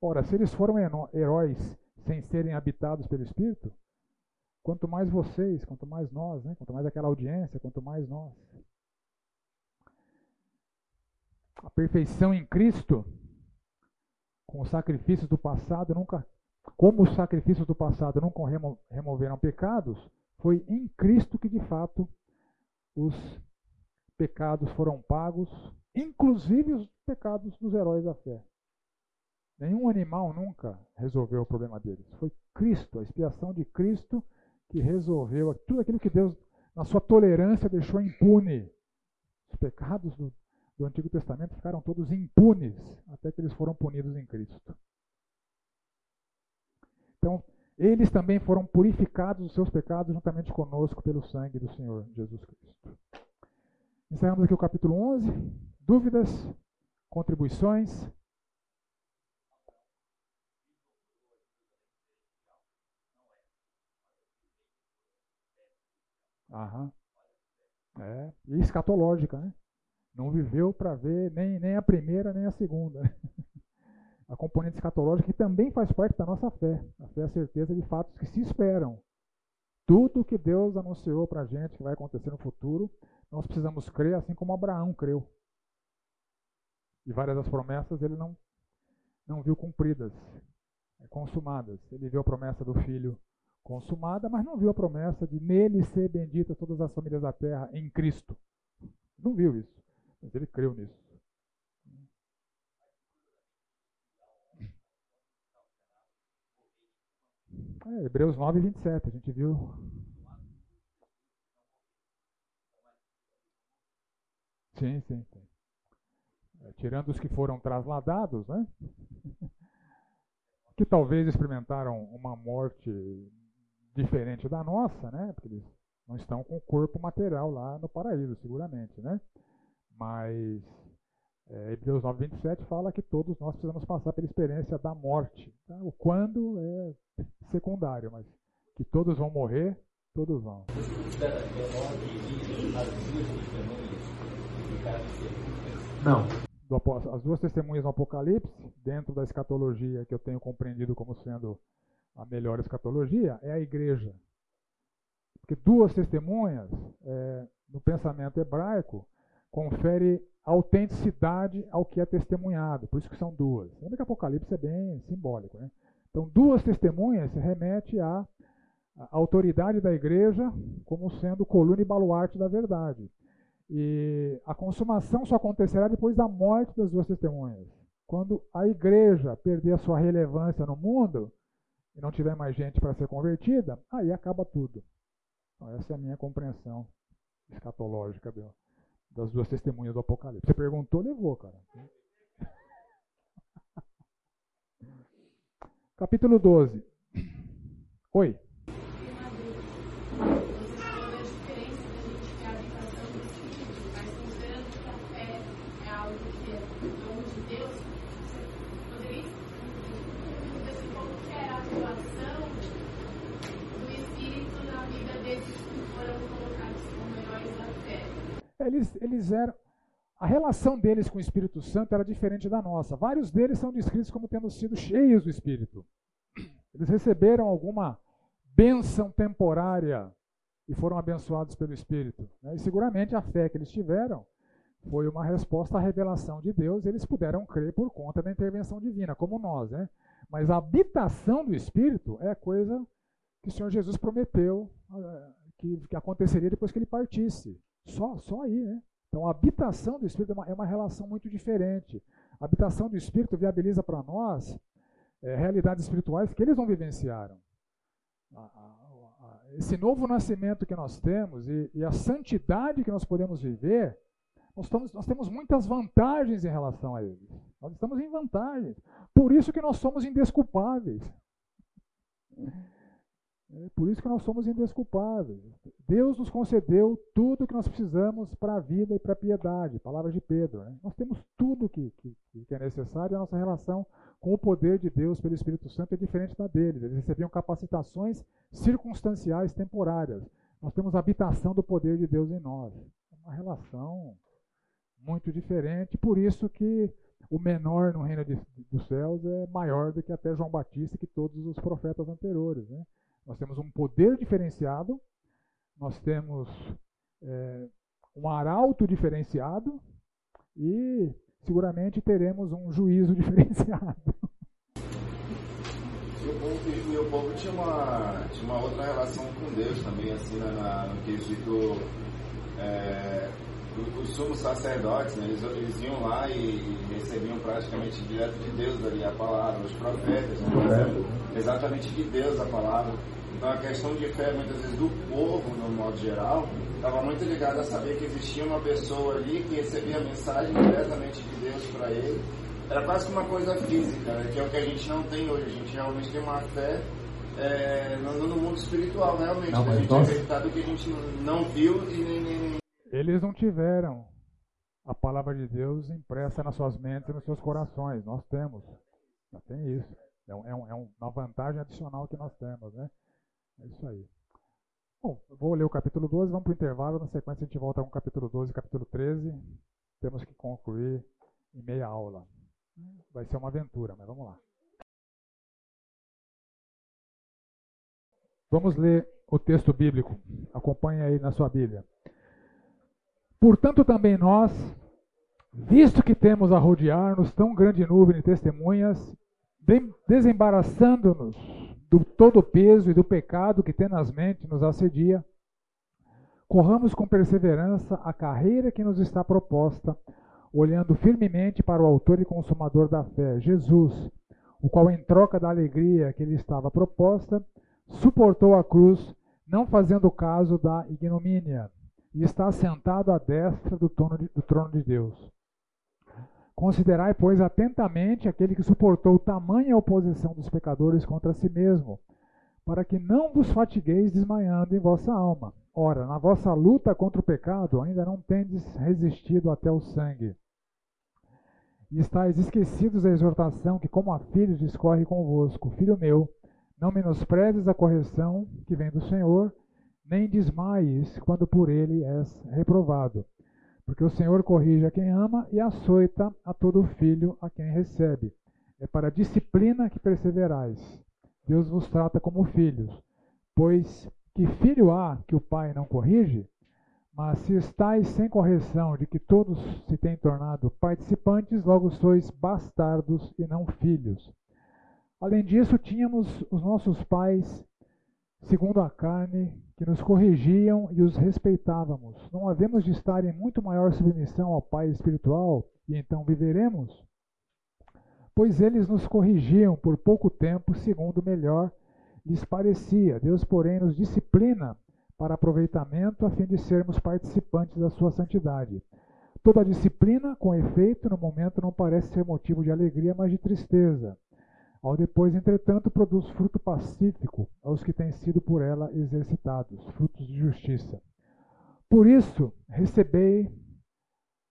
Ora, se eles foram heróis sem serem habitados pelo Espírito, quanto mais vocês, quanto mais nós, né? quanto mais aquela audiência, quanto mais nós. A perfeição em Cristo, com os sacrifícios do passado, nunca, como os sacrifícios do passado nunca removeram pecados, foi em Cristo que de fato os pecados foram pagos, inclusive os pecados dos heróis da fé. Nenhum animal nunca resolveu o problema deles. Foi Cristo, a expiação de Cristo, que resolveu tudo aquilo que Deus, na sua tolerância, deixou impune. Os pecados do, do Antigo Testamento ficaram todos impunes, até que eles foram punidos em Cristo. Então, eles também foram purificados dos seus pecados juntamente conosco pelo sangue do Senhor Jesus Cristo. Encerramos aqui o capítulo 11. Dúvidas? Contribuições? Aham. É, e escatológica, né? Não viveu para ver nem, nem a primeira nem a segunda. A componente escatológica que também faz parte da nossa fé. A fé é a certeza de fatos que se esperam. Tudo que Deus anunciou para a gente que vai acontecer no futuro, nós precisamos crer assim como Abraão creu. E várias das promessas ele não, não viu cumpridas, é, consumadas. Ele viu a promessa do filho consumada, mas não viu a promessa de nele ser bendita todas as famílias da terra em Cristo. Não viu isso, mas ele creu nisso. É, Hebreus 9, 27, a gente viu Sim, sim, sim. É, tirando os que foram trasladados, né? que talvez experimentaram uma morte diferente da nossa, né? Porque eles não estão com o corpo material lá no paraíso, seguramente, né? Mas é, Hebreus 9, 27 fala que todos nós precisamos passar pela experiência da morte. Tá? O quando é secundário, mas que todos vão morrer, todos vão. Não. as duas testemunhas no Apocalipse, dentro da escatologia que eu tenho compreendido como sendo a melhor escatologia, é a igreja. Porque duas testemunhas, é, no pensamento hebraico, confere autenticidade ao que é testemunhado. Por isso que são duas. Lembra que Apocalipse é bem simbólico. Né? Então, duas testemunhas remete à, autoridade da igreja como sendo coluna e baluarte da verdade. E a consumação só acontecerá depois da morte das duas testemunhas. Quando a igreja perder a sua relevância no mundo e não tiver mais gente para ser convertida, aí acaba tudo. Então, essa é a minha compreensão escatológica das duas testemunhas do Apocalipse. Você perguntou, levou, cara. Capítulo 12. Oi. Eles, eles eram. A relação deles com o Espírito Santo era diferente da nossa. Vários deles são descritos como tendo sido cheios do Espírito. Eles receberam alguma bênção temporária e foram abençoados pelo Espírito. Né? E seguramente a fé que eles tiveram foi uma resposta à revelação de Deus, eles puderam crer por conta da intervenção divina, como nós. Né? Mas a habitação do Espírito é coisa que o Senhor Jesus prometeu eh, que, que aconteceria depois que ele partisse. Só, só aí, né? Então a habitação do Espírito é uma, é uma relação muito diferente. A habitação do Espírito viabiliza para nós é, realidades espirituais que eles não vivenciaram. A, a, a, esse novo nascimento que nós temos e, e, a santidade que nós podemos viver Nós, estamos, nós temos muitas vantagens em relação a eles. Nós estamos em vantagens. Por isso que nós somos indesculpáveis. É por isso que nós somos indesculpáveis. Deus nos concedeu tudo o que nós precisamos para a vida e para a piedade. Palavras de Pedro. Né? Nós temos tudo que, que, que é necessário e a nossa relação com o poder de Deus pelo Espírito Santo é diferente da deles. Eles recebiam capacitações circunstanciais temporárias. Nós temos a habitação do poder de Deus em nós. É uma relação muito diferente. Por isso que o menor no reino de, dos céus é maior do que até João Batista e que todos os profetas anteriores. Né? Nós temos um poder diferenciado, nós temos é, um arauto diferenciado e seguramente teremos um juízo diferenciado. E o povo, e povo tinha, uma, tinha uma outra relação com Deus também, assim, né, na, no quesito. É, os sumos sacerdotes, né, eles, eles iam lá e, recebiam praticamente direto de Deus ali a palavra, os profetas, né, exatamente de Deus a palavra. Então a questão de fé, muitas vezes, do povo, no modo geral, estava muito ligada a saber que existia uma pessoa ali que recebia a mensagem diretamente de Deus para ele. Era quase que uma coisa física, né? que é o que a gente não tem hoje. A gente realmente tem uma fé é, no, no, mundo espiritual, realmente. Não, a gente nós... acreditar do que a gente não viu e nem, nem. Eles não tiveram a palavra de Deus impressa nas suas mentes e nos seus corações. Nós temos. Já tem isso. É, um, é, um, é uma vantagem adicional que nós temos, né? É isso aí. Bom, vou ler o capítulo 12, vamos para o intervalo. Na sequência a gente volta com o capítulo 12 e capítulo 13. Temos que concluir em meia aula. Vai ser uma aventura, mas vamos lá. Vamos ler o texto bíblico. Acompanhe aí na sua Bíblia. Portanto, também nós, visto que temos a rodear-nos tão grande nuvem de testemunhas, desembaraçando-nos do todo o peso e do pecado que tenazmente nos assedia, corramos com perseverança a carreira que nos está proposta, olhando firmemente para o Autor e Consumador da fé, Jesus, o qual, em troca da alegria que lhe estava proposta, suportou a cruz, não fazendo caso da ignomínia, e está sentado à destra do trono de, do trono de Deus. Considerai, pois, atentamente aquele que suportou tamanha oposição dos pecadores contra si mesmo, para que não vos fatigueis desmaiando em vossa alma. Ora, na vossa luta contra o pecado, ainda não tendes resistido até o sangue. E estáis esquecidos da exortação que, como a filhos, discorre convosco. Filho meu, não menosprezes a correção que vem do Senhor, nem desmaies quando por ele és reprovado porque o Senhor corrige a quem ama e açoita a todo filho a quem recebe. É para a disciplina que perseverais. Deus vos trata como filhos. Pois que filho há que o pai não corrige? Mas se estáis sem correção de que todos se têm tornado participantes, logo sois bastardos e não filhos. Além disso, tínhamos os nossos pais, segundo a carne, que nos corrigiam e os respeitávamos. Não havemos de estar em muito maior submissão ao Pai espiritual e então viveremos? Pois eles nos corrigiam por pouco tempo, segundo melhor lhes parecia. Deus, porém, nos disciplina para aproveitamento, a fim de sermos participantes da sua santidade. Toda disciplina, com efeito, no momento não parece ser motivo de alegria, mas de tristeza ao depois, entretanto, produz fruto pacífico aos que têm sido por ela exercitados, frutos de justiça. Por isso, recebei,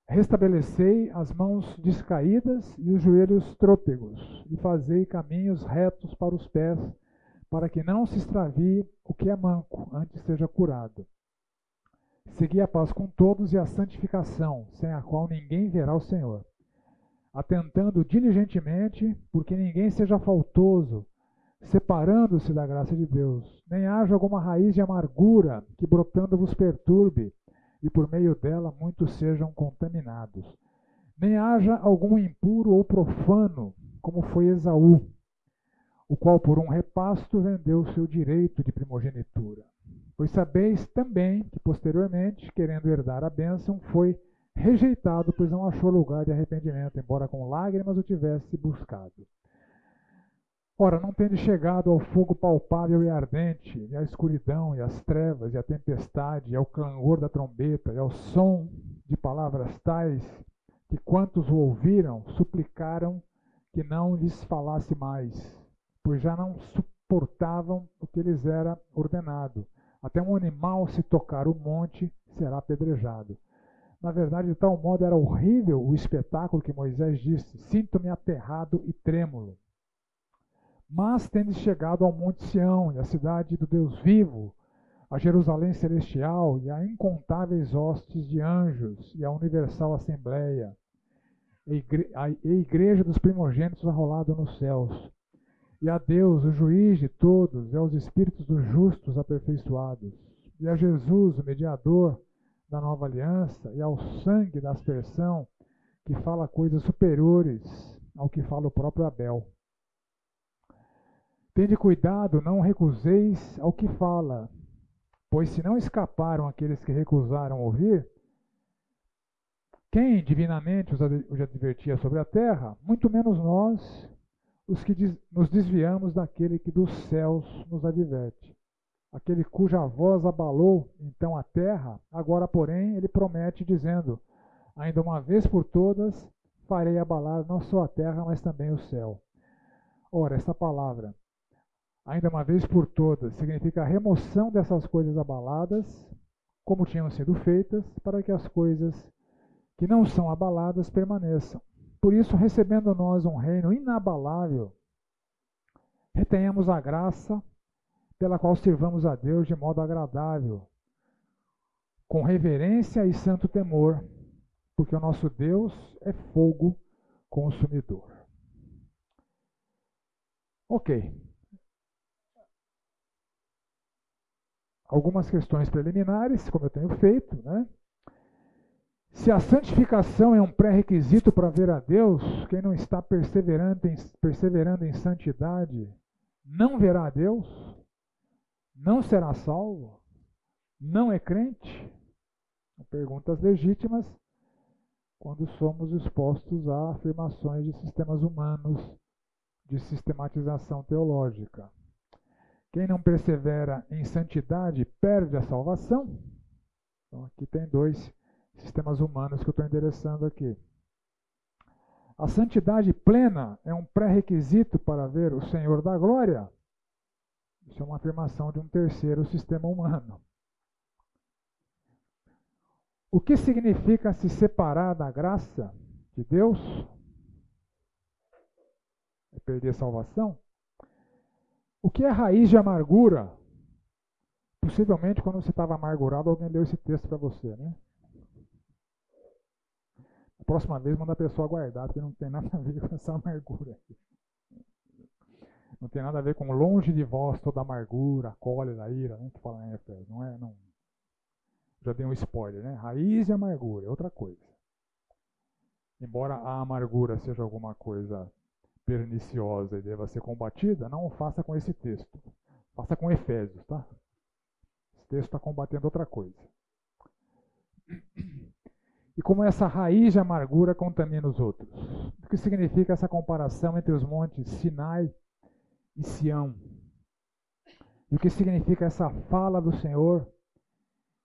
restabelecei as mãos descaídas e os joelhos trôpegos, e fazei caminhos retos para os pés, para que não se extravie o que é manco, antes seja curado. Segui a paz com todos e a santificação, sem a qual ninguém verá o Senhor atentando diligentemente, porque ninguém seja faltoso, separando-se da graça de Deus, nem haja alguma raiz de amargura que brotando vos perturbe, e por meio dela muitos sejam contaminados. Nem haja algum impuro ou profano, como foi Esaú, o qual por um repasto vendeu seu direito de primogenitura. Pois sabeis também que posteriormente, querendo herdar a bênção, foi rejeitado, pois não achou lugar de arrependimento, embora com lágrimas o tivesse buscado. Ora, não tende chegado ao fogo palpável e ardente, e à escuridão, e às trevas, e à tempestade, e ao clangor da trombeta, e ao som de palavras tais que quantos o ouviram suplicaram que não lhes falasse mais, pois já não suportavam o que lhes era ordenado. Até um animal, se tocar o monte, será apedrejado. Na verdade, de tal modo era horrível o espetáculo que Moisés disse: Sinto-me aterrado e trêmulo. Mas tendes chegado ao Monte Sião e à cidade do Deus vivo, a Jerusalém celestial e a incontáveis hostes de anjos e a universal assembleia, e a igreja dos primogênitos arrolada nos céus, e a Deus, o juiz de todos, e aos espíritos dos justos aperfeiçoados, e a Jesus, o mediador da nova aliança, e ao sangue da aspersão, que fala coisas superiores ao que fala o próprio Abel. Tende cuidado, não recuseis ao que fala, pois se não escaparam aqueles que recusaram ouvir, quem divinamente os advertia sobre a terra, muito menos nós, os que nos desviamos daquele que dos céus nos adverte. Aquele cuja voz abalou então a terra, agora, porém, ele promete, dizendo: Ainda uma vez por todas farei abalar não só a terra, mas também o céu. Ora, esta palavra, ainda uma vez por todas, significa a remoção dessas coisas abaladas, como tinham sido feitas, para que as coisas que não são abaladas permaneçam. Por isso, recebendo nós um reino inabalável, retenhamos a graça pela qual sirvamos a Deus de modo agradável, com reverência e santo temor, porque o nosso Deus é fogo consumidor. Ok. Algumas questões preliminares, como eu tenho feito, né? Se a santificação é um pré-requisito para ver a Deus, quem não está perseverando em, perseverando em santidade não verá a Deus, não será salvo, não é crente? Perguntas legítimas quando somos expostos a afirmações de sistemas humanos de sistematização teológica. Quem não persevera em santidade perde a salvação. Então, aqui tem dois sistemas humanos que eu estou endereçando aqui. A santidade plena é um pré-requisito para ver o Senhor da glória. Isso é uma afirmação de um terceiro sistema humano. O que significa se separar da graça de Deus? É perder a salvação? O que é raiz de amargura? Possivelmente, quando você estava amargurado, alguém leu esse texto para você, né? próxima vez manda a pessoa guardar, porque não tem nada a ver com essa amargura. Não tem nada a ver com longe de vós toda amargura, cólera, ira, né? Que fala em Efésios. Não é, não. Já dei um spoiler, né? Raiz de amargura é outra coisa. Embora a amargura seja alguma coisa perniciosa e deva ser combatida, não faça com esse texto. Faça com Efésios, tá? Esse texto está combatendo outra coisa e como essa raiz de amargura contamina os outros. O que significa essa comparação entre os montes Sinai e Sião? E o que significa essa fala do Senhor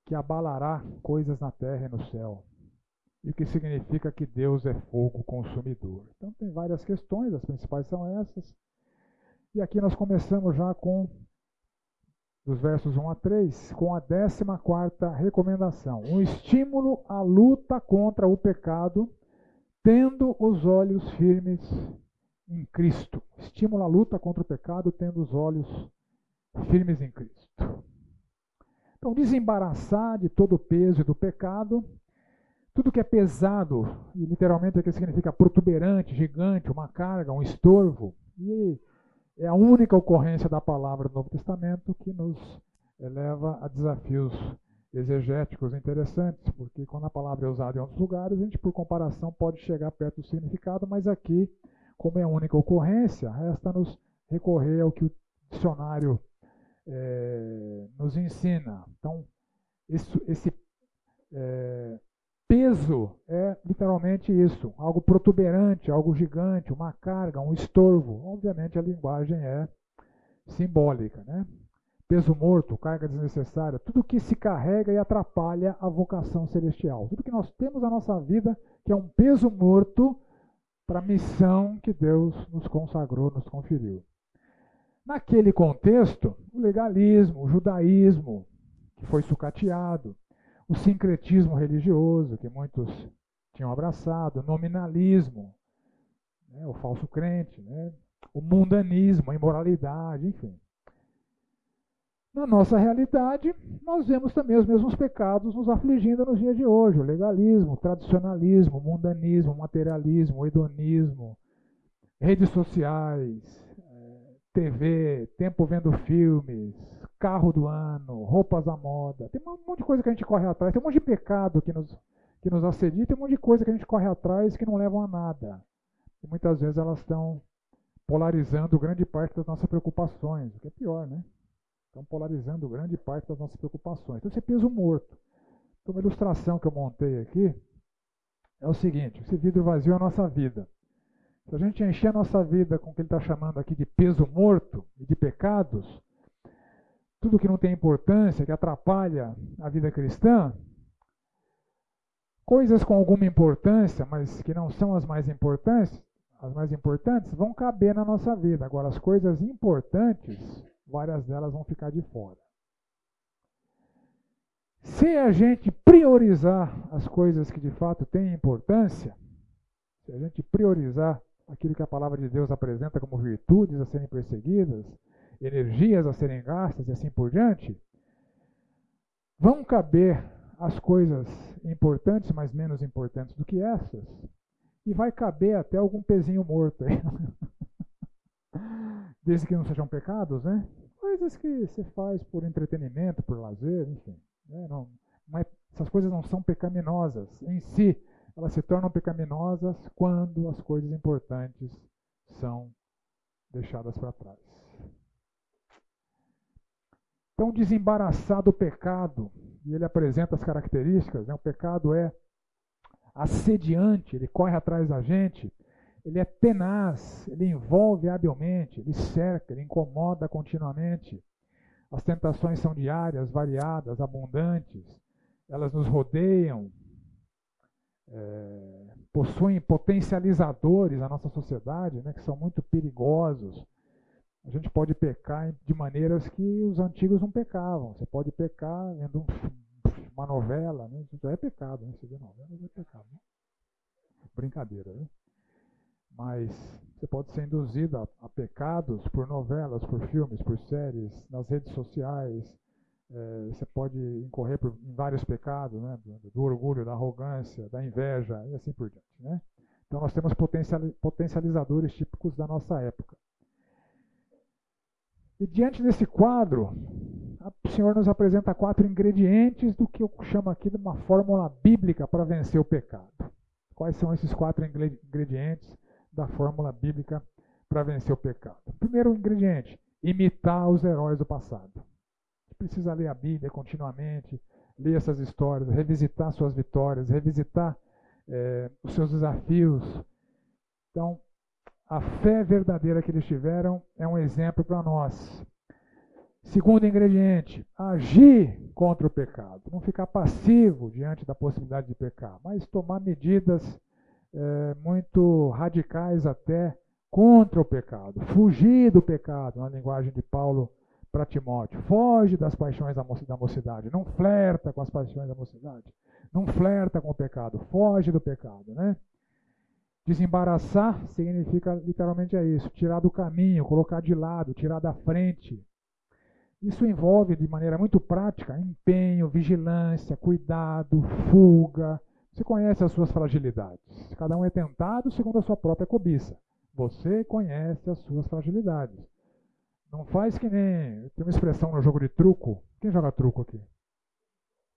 que abalará coisas na terra e no céu? E o que significa que Deus é fogo consumidor? Então tem várias questões, as principais são essas. E aqui nós começamos já com dos versos 1 a 3, com a 14 recomendação. Um estímulo à luta contra o pecado, tendo os olhos firmes em Cristo. Estímulo à luta contra o pecado, tendo os olhos firmes em Cristo. Então, desembaraçar de todo o peso do pecado, tudo que é pesado, e literalmente aqui significa protuberante, gigante, uma carga, um estorvo, e é a única ocorrência da palavra do Novo Testamento que nos leva a desafios exegéticos interessantes, porque quando a palavra é usada em outros lugares, a gente, por comparação, pode chegar perto do significado, mas aqui, como é a única ocorrência, resta-nos recorrer ao que o dicionário é, nos ensina. Então, esse, esse é, Peso é literalmente isso, algo protuberante, algo gigante, uma carga, um estorvo. Obviamente a linguagem é simbólica, né? peso morto, carga desnecessária, tudo que se carrega e atrapalha a vocação celestial. Tudo que nós temos na nossa vida que é um peso morto para a missão que Deus nos consagrou, nos conferiu. Naquele contexto, o legalismo, o judaísmo, que foi sucateado, o sincretismo religioso, que muitos tinham abraçado, o nominalismo, né, o falso crente, né, o mundanismo, a imoralidade, enfim. Na nossa realidade, nós vemos também os mesmos pecados nos afligindo nos dias de hoje: o legalismo, o tradicionalismo, o mundanismo, o materialismo, o hedonismo, redes sociais, eh, TV, tempo vendo filmes, carro do ano, roupas à moda. Tem um monte de coisa que a gente corre atrás, tem um monte de pecado que nos, que nos assedia, tem um monte de coisa que a gente corre atrás que não levam a nada. E muitas vezes elas estão polarizando grande parte das nossas preocupações, o que é pior, né? Estão polarizando grande parte das nossas preocupações. Então, esse é peso morto. Então, uma ilustração que eu montei aqui é o seguinte: esse vidro vazio é a nossa vida. Se a gente encher a nossa vida com o que ele está chamando aqui de peso morto e de pecados, tudo que não tem importância, que atrapalha a vida cristã, coisas com alguma importância, mas que não são as mais importantes, as mais importantes vão caber na nossa vida. Agora, as coisas importantes várias delas vão ficar de fora. Se a gente priorizar as coisas que de fato têm importância, se a gente priorizar aquilo que a palavra de Deus apresenta como virtudes a serem perseguidas, energias a serem gastas e assim por diante, vão caber as coisas importantes, mas menos importantes do que essas, e vai caber até algum pezinho morto aí. Desde que não sejam pecados, né? Coisas que se faz por entretenimento, por lazer, enfim. Né? Não, mas essas coisas não são pecaminosas em si. Elas se tornam pecaminosas quando as coisas importantes são deixadas para trás. Então, desembaraçar do pecado, e ele apresenta as características, né? o pecado é assediante, ele corre atrás da gente, ele é tenaz, ele envolve habilmente, ele cerca, ele incomoda continuamente. As tentações são diárias, variadas, abundantes, elas nos rodeiam, é, possuem potencializadores na nossa sociedade, né, que são muito perigosos. A gente pode pecar de maneiras que os antigos não pecavam. Você pode pecar vendo uma novela, né? isso já é pecado, né? Você vê novela, já é pecado. Né? Brincadeira, né? Mas você pode ser induzido a, a, pecados por novelas, por filmes, por séries, nas redes sociais. É, você pode incorrer por, em vários pecados, né? do, do, orgulho, da arrogância, da inveja e assim por diante. Né? Então nós temos potencializadores típicos da nossa época. E diante desse quadro, o Senhor nos apresenta quatro ingredientes do que eu chamo aqui de uma fórmula bíblica para vencer o pecado. Quais são esses quatro ingredientes? Da fórmula bíblica para vencer o pecado. Primeiro ingrediente: imitar os heróis do passado. Você precisa ler a Bíblia continuamente, ler essas histórias, revisitar suas vitórias, revisitar é, os seus desafios. Então, a fé verdadeira que eles tiveram é um exemplo para nós. Segundo ingrediente, agir contra o pecado. Não ficar passivo diante da possibilidade de pecar, mas tomar medidas é, muito radicais até contra o pecado, fugir do pecado, na linguagem de Paulo para Timóteo. Foge das paixões da mocidade, não flerta com as paixões da mocidade, não flerta com o pecado, foge do pecado, né? Desembaraçar significa literalmente é isso, tirar do caminho, colocar de lado, tirar da frente. Isso envolve de maneira muito prática empenho, vigilância, cuidado, fuga, você conhece as suas fragilidades. Cada um é tentado segundo a sua própria cobiça. Você conhece as suas fragilidades. Não faz que nem. Tem uma expressão no jogo de truco. Quem joga truco aqui?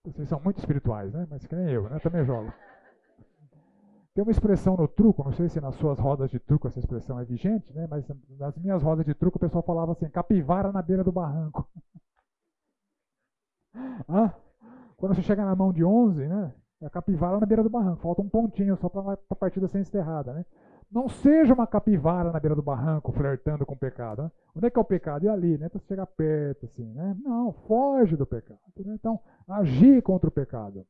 Vocês são muito espirituais, né? Mas que nem eu, né? Também jogo. Tem uma expressão no truco, não sei se nas suas rodas de truco essa expressão é vigente, né? Mas nas minhas rodas de truco o pessoal falava assim: capivara na beira do barranco. Hã? Quando você chega na mão de 11, né? A capivara na beira do barranco. Falta um pontinho só para a partida ser encerrada, né? Não seja uma capivara na beira do barranco flertando com o pecado. Né? Onde é que é o pecado? E ali, né? Para chegar perto, assim, né? Não, foge do pecado. Né? Então, agir contra o pecado.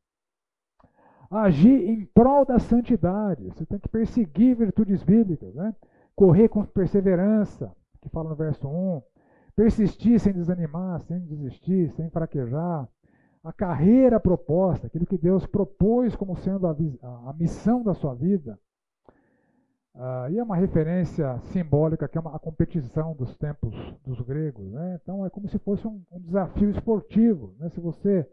Agir em prol da santidade. Você tem que perseguir virtudes bíblicas, né? Correr com perseverança, que fala no verso 1. Persistir sem desanimar, sem desistir, sem fraquejar. A carreira proposta, aquilo que Deus propôs como sendo a, a, missão da sua vida. Uh, e é uma referência simbólica que é uma, a competição dos tempos dos gregos. Né? Então é como se fosse um, um desafio esportivo. Né? Se você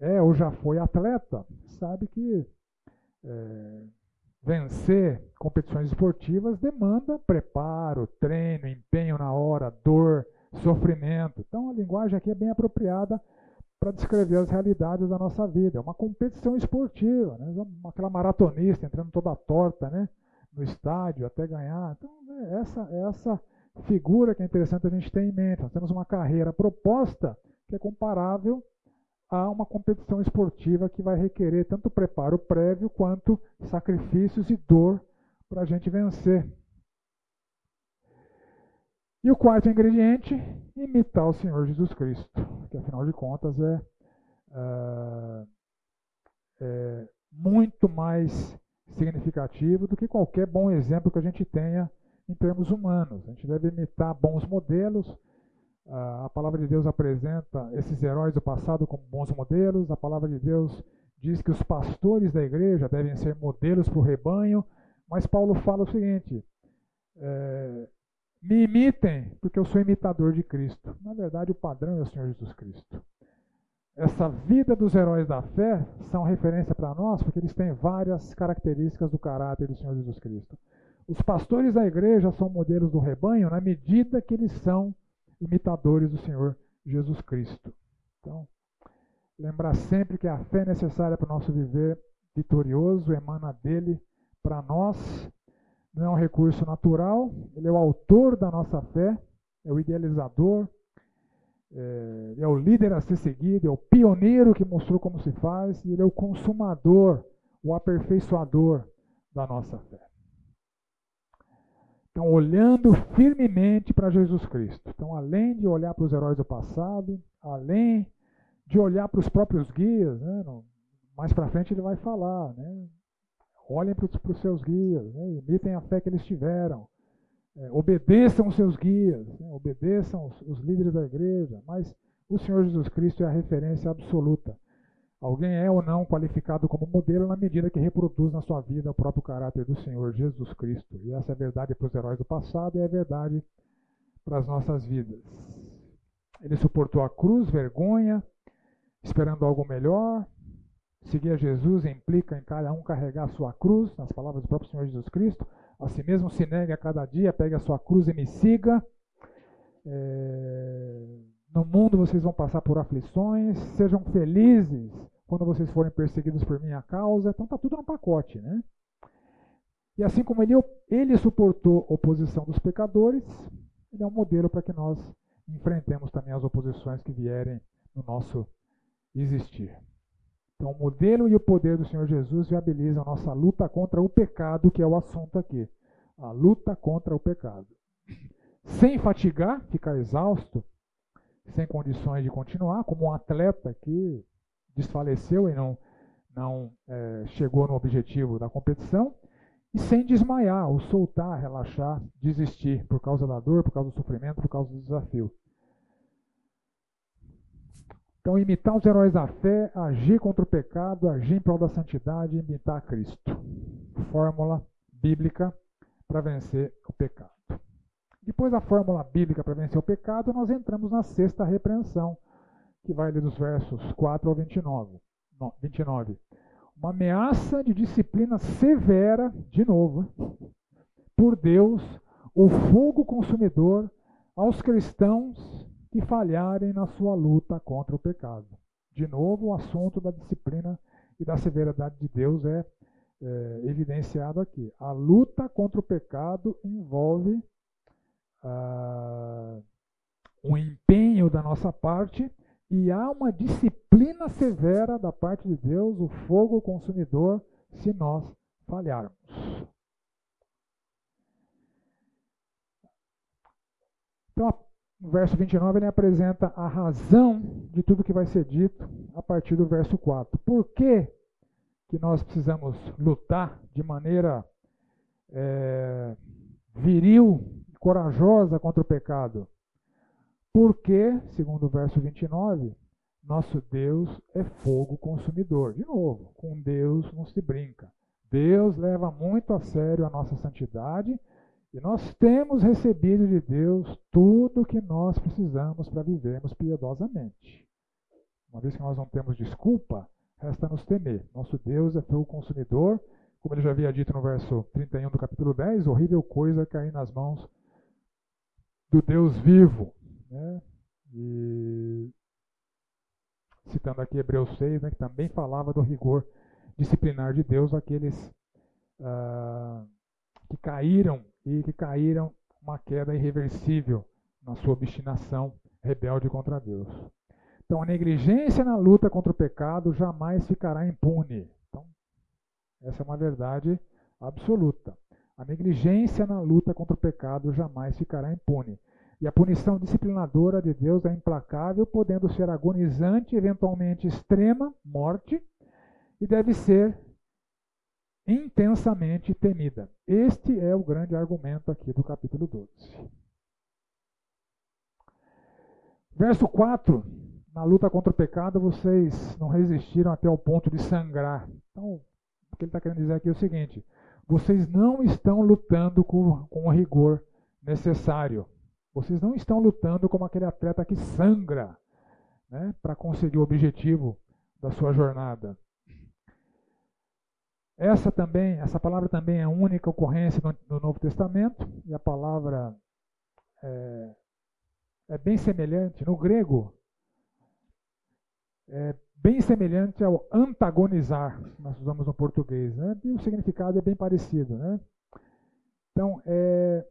é ou já foi atleta, sabe que é, vencer competições esportivas demanda preparo, treino, empenho na hora, dor, sofrimento. Então a linguagem aqui é bem apropriada para descrever as realidades da nossa vida. É uma competição esportiva, né? aquela maratonista entrando toda torta, né? no estádio até ganhar. Então, é essa, essa figura que é interessante a gente ter em mente. Nós temos uma carreira proposta que é comparável a uma competição esportiva que vai requerer tanto preparo prévio quanto sacrifícios e dor para a gente vencer. E o quarto ingrediente, imitar o Senhor Jesus Cristo, que afinal de contas é, é, é muito mais significativo do que qualquer bom exemplo que a gente tenha em termos humanos. A gente deve imitar bons modelos. A palavra de Deus apresenta esses heróis do passado como bons modelos. A palavra de Deus diz que os pastores da igreja devem ser modelos para o rebanho. Mas Paulo fala o seguinte: é, me imitem, porque eu sou imitador de Cristo. Na verdade, o padrão é o Senhor Jesus Cristo essa vida dos heróis da fé são referência para nós porque eles têm várias características do caráter do Senhor Jesus Cristo. Os pastores da igreja são modelos do rebanho na medida que eles são imitadores do Senhor Jesus Cristo. Então, lembrar sempre que a fé é necessária para o nosso viver vitorioso emana dele para nós. Não é um recurso natural, ele é o autor da nossa fé, é o idealizador, é, é o líder a ser seguido, é o pioneiro que mostrou como se faz, e ele é o consumador, o aperfeiçoador da nossa fé. Então, olhando firmemente para Jesus Cristo. Então, além de olhar para os heróis do passado, além de olhar para os próprios guias, né, no, mais para frente ele vai falar, né, olhem para os seus guias, né, imitem a fé que eles tiveram, é, obedeçam os seus guias, né? obedeçam os, os líderes da igreja, mas o Senhor Jesus Cristo é a referência absoluta. Alguém é ou não qualificado como modelo na medida que reproduz na sua vida o próprio caráter do Senhor Jesus Cristo. E essa é a verdade para os heróis do passado e é a verdade para as nossas vidas. Ele suportou a cruz, vergonha, esperando algo melhor. Seguir a Jesus implica em cada um carregar a sua cruz, nas palavras do próprio Senhor Jesus Cristo. A si mesmo se negue a cada dia, pegue a sua cruz e me siga. É... No mundo vocês vão passar por aflições, sejam felizes quando vocês forem perseguidos por minha causa. Então está tudo no pacote, né? E assim como ele, ele suportou a oposição dos pecadores, ele é um modelo para que nós enfrentemos também as oposições que vierem no nosso existir. Então, o modelo e o poder do Senhor Jesus viabilizam nossa luta contra o pecado, que é o assunto aqui. A luta contra o pecado. Sem fatigar, ficar exausto, sem condições de continuar, como um atleta que desfaleceu e não, não é, chegou no objetivo da competição, e sem desmaiar, ou soltar, relaxar, desistir por causa da dor, por causa do sofrimento, por causa do desafio. Então, imitar os heróis da fé, agir contra o pecado, agir em prol da santidade imitar Cristo. Fórmula bíblica para vencer o pecado. Depois da fórmula bíblica para vencer o pecado, nós entramos na sexta repreensão, que vai ali dos versos 4 ao 29. 29. Uma ameaça de disciplina severa, de novo, por Deus, o fogo consumidor aos cristãos e falharem na sua luta contra o pecado. De novo, o assunto da disciplina e da severidade de Deus é, é evidenciado aqui. A luta contra o pecado envolve ah, um empenho da nossa parte e há uma disciplina severa da parte de Deus, o fogo consumidor, se nós falharmos. Então, a verso 29, ele apresenta a razão de tudo que vai ser dito a partir do verso 4. Por que, que nós precisamos lutar de maneira é, viril, corajosa contra o pecado? Porque, segundo o verso 29, nosso Deus é fogo consumidor. De novo, com Deus não se brinca. Deus leva muito a sério a nossa santidade e nós temos recebido de Deus tudo o que nós precisamos para vivermos piedosamente. Uma vez que nós não temos desculpa, resta nos temer. Nosso Deus é fogo consumidor, como ele já havia dito no verso 31 do capítulo 10, horrível coisa cair nas mãos do Deus vivo. Né? E citando aqui Hebreus 6, né, que também falava do rigor disciplinar de Deus aqueles ah, que caíram e que caíram uma queda irreversível na sua obstinação rebelde contra Deus. Então, a negligência na luta contra o pecado jamais ficará impune. Então, essa é uma verdade absoluta. A negligência na luta contra o pecado jamais ficará impune. E a punição disciplinadora de Deus é implacável, podendo ser agonizante, eventualmente extrema, morte, e deve ser intensamente temida. Este é o grande argumento aqui do capítulo 12. Verso 4. Na luta contra o pecado, vocês não resistiram até o ponto de sangrar. Então, o que ele está querendo dizer aqui é o seguinte: vocês não estão lutando com, com o rigor necessário. Vocês não estão lutando como aquele atleta que sangra né, para conseguir o objetivo da sua jornada. Essa também, essa palavra também é a única ocorrência no Novo Testamento e a palavra é, é, bem semelhante no grego, é bem semelhante ao antagonizar, que nós usamos no português, né? E o significado é bem parecido, né? Então, é,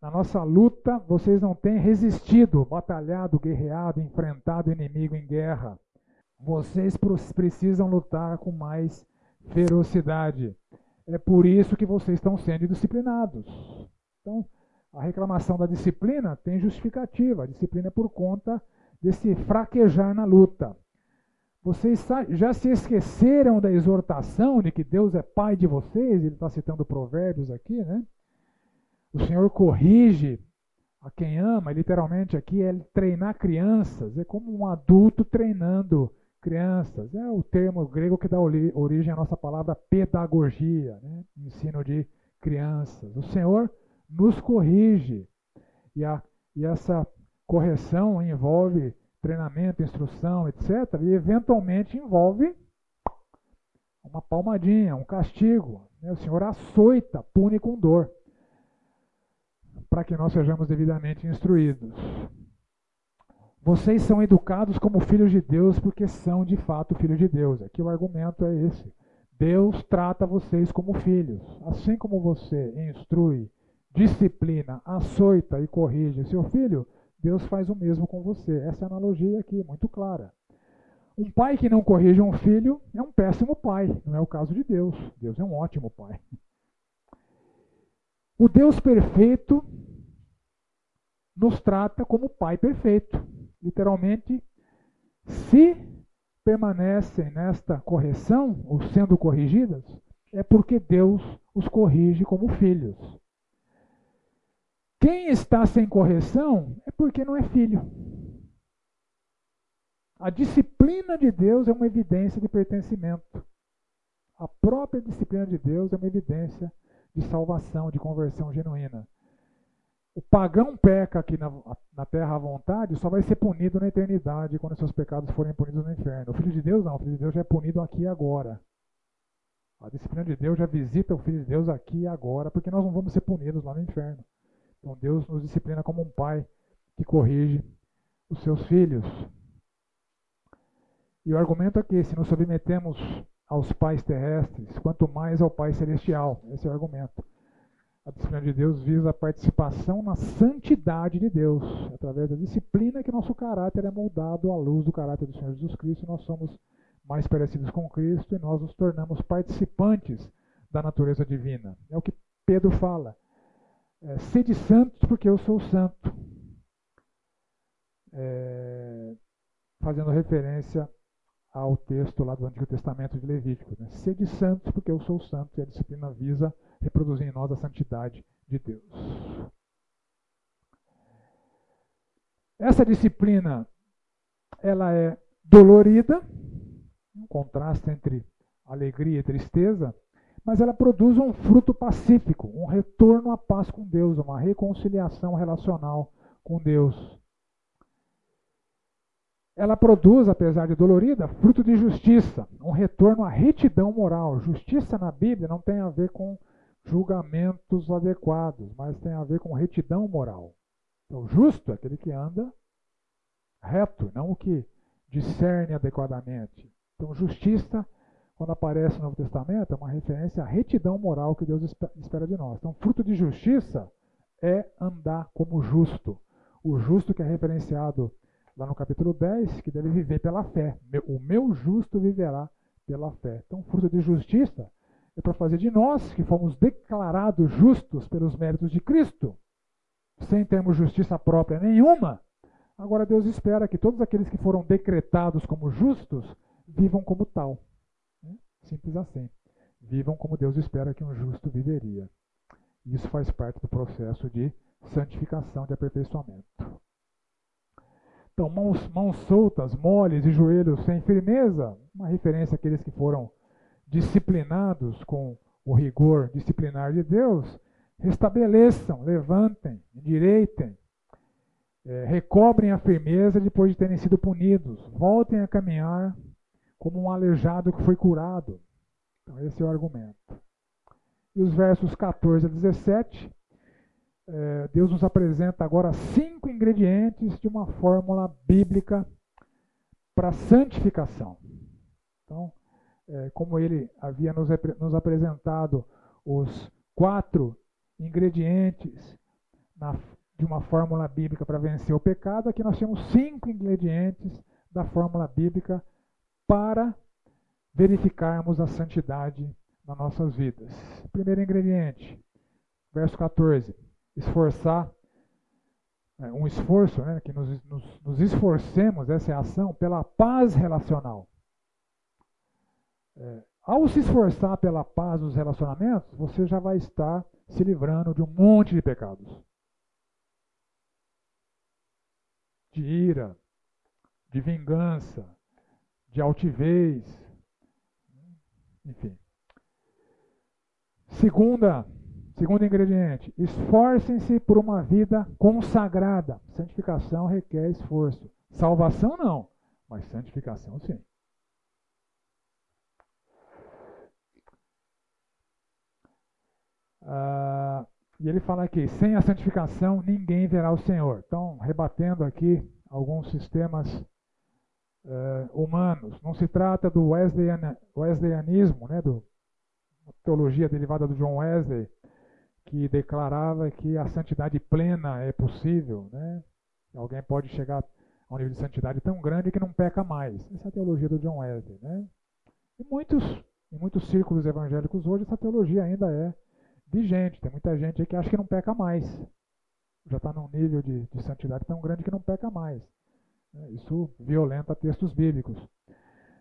na nossa luta, vocês não têm resistido, batalhado, guerreado, enfrentado o inimigo em guerra. Vocês precisam lutar com mais ferocidade. É por isso que vocês estão sendo disciplinados. Então, a reclamação da disciplina tem justificativa. A disciplina é por conta desse fraquejar na luta. Vocês já se esqueceram da exortação de que Deus é pai de vocês? Ele está citando provérbios aqui, né? O Senhor corrige a quem ama, literalmente aqui é treinar crianças, é como um adulto treinando crianças. É o termo grego que dá origem à nossa palavra pedagogia, né? ensino de crianças. O Senhor nos corrige e, a, e essa correção envolve treinamento, instrução, etc. E eventualmente envolve uma palmadinha, um castigo. Né? O Senhor açoita, pune com dor para que nós sejamos devidamente instruídos. Vocês são educados como filhos de Deus porque são de fato filhos de Deus. Aqui o argumento é esse. Deus trata vocês como filhos. Assim como você instrui, disciplina, açoita e corrige seu filho, Deus faz o mesmo com você. Essa é analogia aqui, muito clara. Um pai que não corrige um filho é um péssimo pai. Não é o caso de Deus. Deus é um ótimo pai. O Deus perfeito nos trata como Pai perfeito. Literalmente, se permanecem nesta correção, ou sendo corrigidas, é porque Deus os corrige como filhos. Quem está sem correção é porque não é filho. A disciplina de Deus é uma evidência de pertencimento. A própria disciplina de Deus é uma evidência de salvação, de conversão genuína. O pagão peca aqui na, na terra à vontade, só vai ser punido na eternidade quando seus pecados forem punidos no inferno. O filho de Deus não, o filho de Deus já é punido aqui e agora. A disciplina de Deus já visita o filho de Deus aqui e agora, porque nós não vamos ser punidos lá no inferno. Então Deus nos disciplina como um pai que corrige os seus filhos. E o argumento é que se nos submetemos aos pais terrestres, quanto mais ao Pai celestial. Esse é o argumento. A disciplina de Deus visa a participação na santidade de Deus, através da disciplina que nosso caráter é moldado à luz do caráter do Senhor Jesus Cristo. Nós somos mais parecidos com Cristo e nós nos tornamos participantes da natureza divina. É o que Pedro fala. é, sede santos porque eu sou santo. É, fazendo referência ao texto lá do Antigo Testamento de Levítico. Né? Sede santos porque eu sou santo e a disciplina visa reproduzir em nós a santidade de Deus. Essa disciplina ela é dolorida, um contraste entre alegria e tristeza, mas ela produz um fruto pacífico, um retorno à paz com Deus, uma reconciliação relacional com Deus. Ela produz, apesar de dolorida, fruto de justiça, um retorno à retidão moral. Justiça na Bíblia não tem a ver com julgamentos adequados, mas tem a ver com retidão moral. Então, justo é aquele que anda reto, não o que discerne adequadamente. Então, justiça, quando aparece no Novo Testamento, é uma referência à retidão moral que Deus espera de nós. Então, fruto de justiça é andar como justo. O justo que é referenciado lá no capítulo 10, que deve viver pela fé. O meu justo viverá pela fé. Então, fruto de justiça é para fazer de nós, que fomos declarados justos pelos méritos de Cristo, sem termos justiça própria nenhuma. Agora, Deus espera que todos aqueles que foram decretados como justos vivam como tal. Né? Simples assim. Vivam como Deus espera que um justo viveria. Isso faz parte do processo de santificação, de aperfeiçoamento. Então, mãos, mãos soltas, moles e joelhos sem firmeza, uma referência àqueles que foram disciplinados com o rigor disciplinar de Deus, restabeleçam, levantem, endireitem, é, recobrem a firmeza depois de terem sido punidos, voltem a caminhar como um aleijado que foi curado. Então, esse é o argumento. E os versos 14 a 17, é, Deus nos apresenta agora cinco ingredientes de uma fórmula bíblica para santificação. Então, é, como ele havia nos, nos apresentado os quatro ingredientes na, de uma fórmula bíblica para vencer o pecado, aqui nós temos cinco ingredientes da fórmula bíblica para verificarmos a santidade nas nossas vidas. Primeiro ingrediente, verso 14: esforçar, é, um esforço, né, que nos, nos, nos esforcemos, essa é a ação, pela paz relacional. É, ao se esforçar pela paz dos relacionamentos, você já vai estar se livrando de um monte de pecados. De ira, de vingança, de altivez, enfim. Segunda, segundo ingrediente, esforcem-se por uma vida consagrada. Santificação requer esforço. Salvação não, mas santificação sim. Ah, e ele fala aqui: sem a santificação ninguém verá o Senhor. Então, rebatendo aqui alguns sistemas uh, humanos. Não se trata do Wesleyan, Wesleyanismo, né, do, teologia derivada do John Wesley, que declarava que a santidade plena é possível. Né? Alguém pode chegar a um nível de santidade tão grande que não peca mais. Essa é a teologia do John Wesley. Né? E muitos, em muitos círculos evangélicos hoje, essa teologia ainda é vigente. Tem muita gente aí que acha que não peca mais. Já está num nível de, de, santidade tão grande que não peca mais. É, isso violenta textos bíblicos.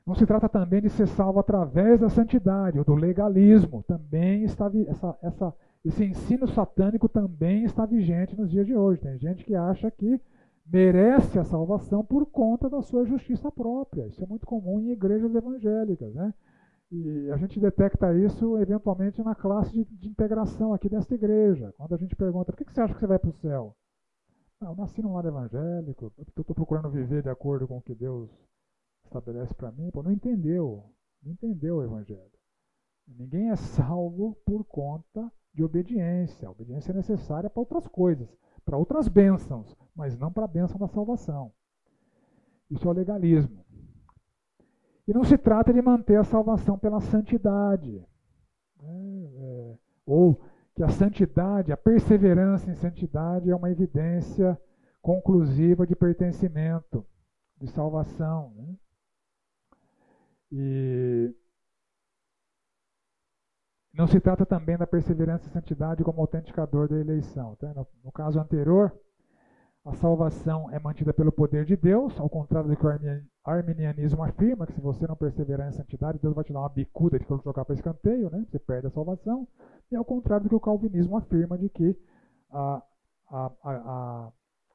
Não se trata também de ser salvo através da santidade ou do legalismo. Também está essa, essa, esse ensino satânico também está vigente nos dias de hoje. Tem gente que acha que merece a salvação por conta da sua justiça própria. Isso é muito comum em igrejas evangélicas, né? E a gente detecta isso eventualmente na classe de, de integração aqui desta igreja. Quando a gente pergunta, por que, que você acha que você vai para o céu? Não, eu nasci num lar evangélico, estou procurando viver de acordo com o que Deus estabelece para mim. Pô, não entendeu, não entendeu o evangelho. Ninguém é salvo por conta de obediência. A obediência é necessária para outras coisas, para outras bênçãos, mas não para a bênção da salvação. Isso é o legalismo. E não se trata de manter a salvação pela santidade. Né? É, ou que a santidade, a perseverança em santidade é uma evidência conclusiva de pertencimento, de salvação. Né? E Não se trata também da perseverança e santidade como autenticador da eleição. Tá? No, no, caso anterior, a salvação é mantida pelo poder de Deus, ao contrário do que o arminianismo afirma, que se você não perseverar em santidade, Deus vai te dar uma bicuda de jogar para escanteio, né? você perde a salvação. E ao contrário do que o calvinismo afirma, de que a, a, a,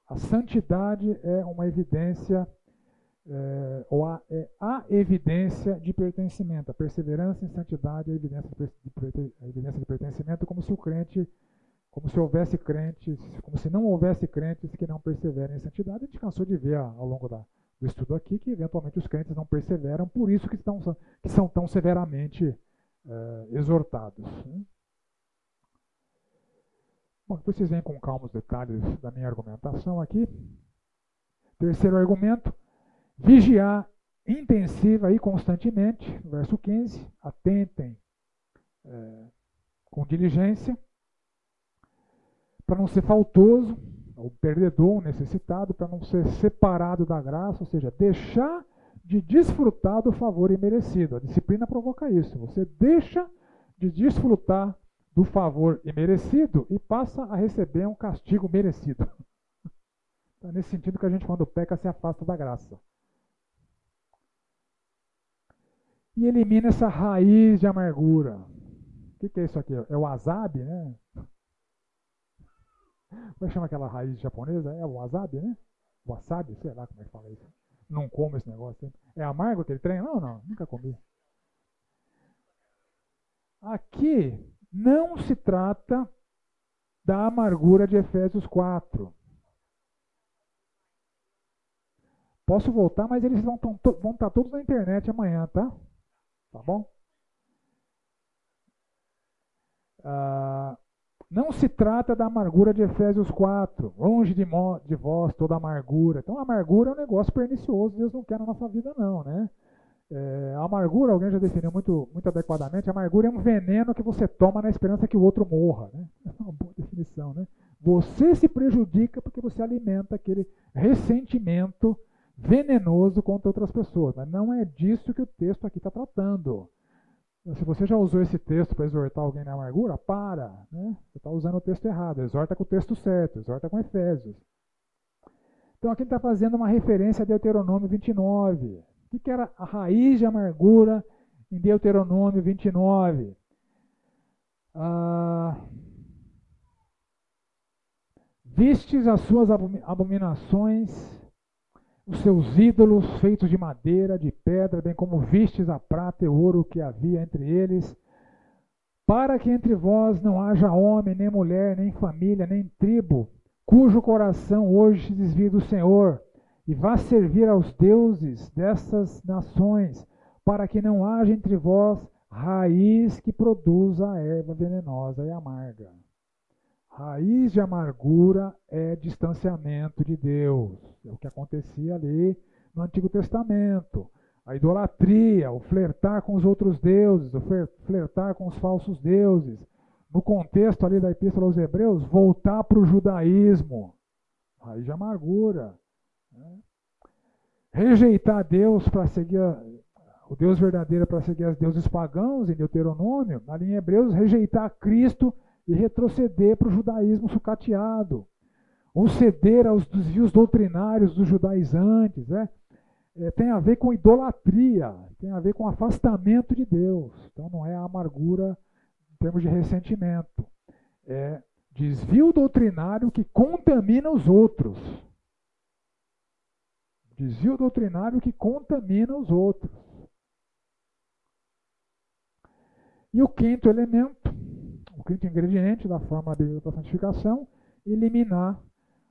a santidade é uma evidência é, ou a, é a evidência de pertencimento. A perseverança em santidade é a evidência de, evidência de pertencimento, como se o crente, como se houvesse crentes, como se não houvesse crentes que não perseverem em santidade. A gente cansou de ver ao longo da, do estudo aqui que eventualmente os crentes não perseveram, por isso que, estão, que são tão severamente é, exortados. Né? Bom, depois vocês veem com calma os detalhes da minha argumentação aqui. Terceiro argumento, Vigiar intensiva e constantemente, verso 15, atentem é, com diligência, para não ser faltoso, ou perdedor, necessitado, para não ser separado da graça, ou seja, deixar de desfrutar do favor imerecido. A disciplina provoca isso. Você deixa de desfrutar do favor imerecido e passa a receber um castigo merecido. É nesse sentido que a gente, quando peca, se afasta da graça. e elimina essa raiz de amargura. O que, é isso aqui? É o wasabi, né? Como é que chama aquela raiz japonesa? É o wasabi, né? Wasabi, sei lá como é que fala isso. Não como esse negócio. É amargo aquele trem? Não, não, nunca comi. Aqui não se trata da amargura de Efésios 4. Posso voltar, mas eles vão, vão estar todos na internet amanhã, tá? Tá bom? Ah, não se trata da amargura de Efésios 4, longe de, de vós toda amargura. Então, a amargura é um negócio pernicioso, Deus não quer na nossa vida, não, né? É, a amargura, alguém já definiu muito, muito adequadamente, a amargura é um veneno que você toma na esperança que o outro morra. Né? É uma boa definição. Né? Você se prejudica porque você alimenta aquele ressentimento venenoso contra outras pessoas. Mas não é disso que o texto aqui está tratando. Se você já usou esse texto para exortar alguém na amargura, para. Né? Você está usando o texto errado. Exorta com o texto certo, exorta com Efésios. Então aqui está fazendo uma referência a Deuteronômio 29. O que era a raiz de amargura em Deuteronômio 29? Ah, vistes as suas abominações os seus ídolos feitos de madeira, de pedra, bem como vistes a prata e o ouro que havia entre eles, para que entre vós não haja homem, nem mulher, nem família, nem tribo, cujo coração hoje se desvie do Senhor, e vá servir aos deuses dessas nações, para que não haja entre vós raiz que produza a erva venenosa e amarga. Raiz de amargura é distanciamento de Deus. É o que acontecia ali no Antigo Testamento. A idolatria, o flertar com os outros deuses, o flertar com os falsos deuses. No contexto ali da Epístola aos Hebreus, voltar para o judaísmo. Raiz de amargura. Né? Rejeitar Deus para seguir a, o Deus verdadeiro para seguir os deuses pagãos em Deuteronômio. Ali em Hebreus, rejeitar Cristo e retroceder para o judaísmo sucateado, ou ceder aos desvios doutrinários dos judaizantes. Né? É, tem a ver com idolatria, tem a ver com afastamento de Deus. Então não é a amargura em termos de ressentimento. É desvio doutrinário que contamina os outros. Desvio doutrinário que contamina os outros. E o quinto elemento o quinto ingrediente da fórmula bíblica da santificação, eliminar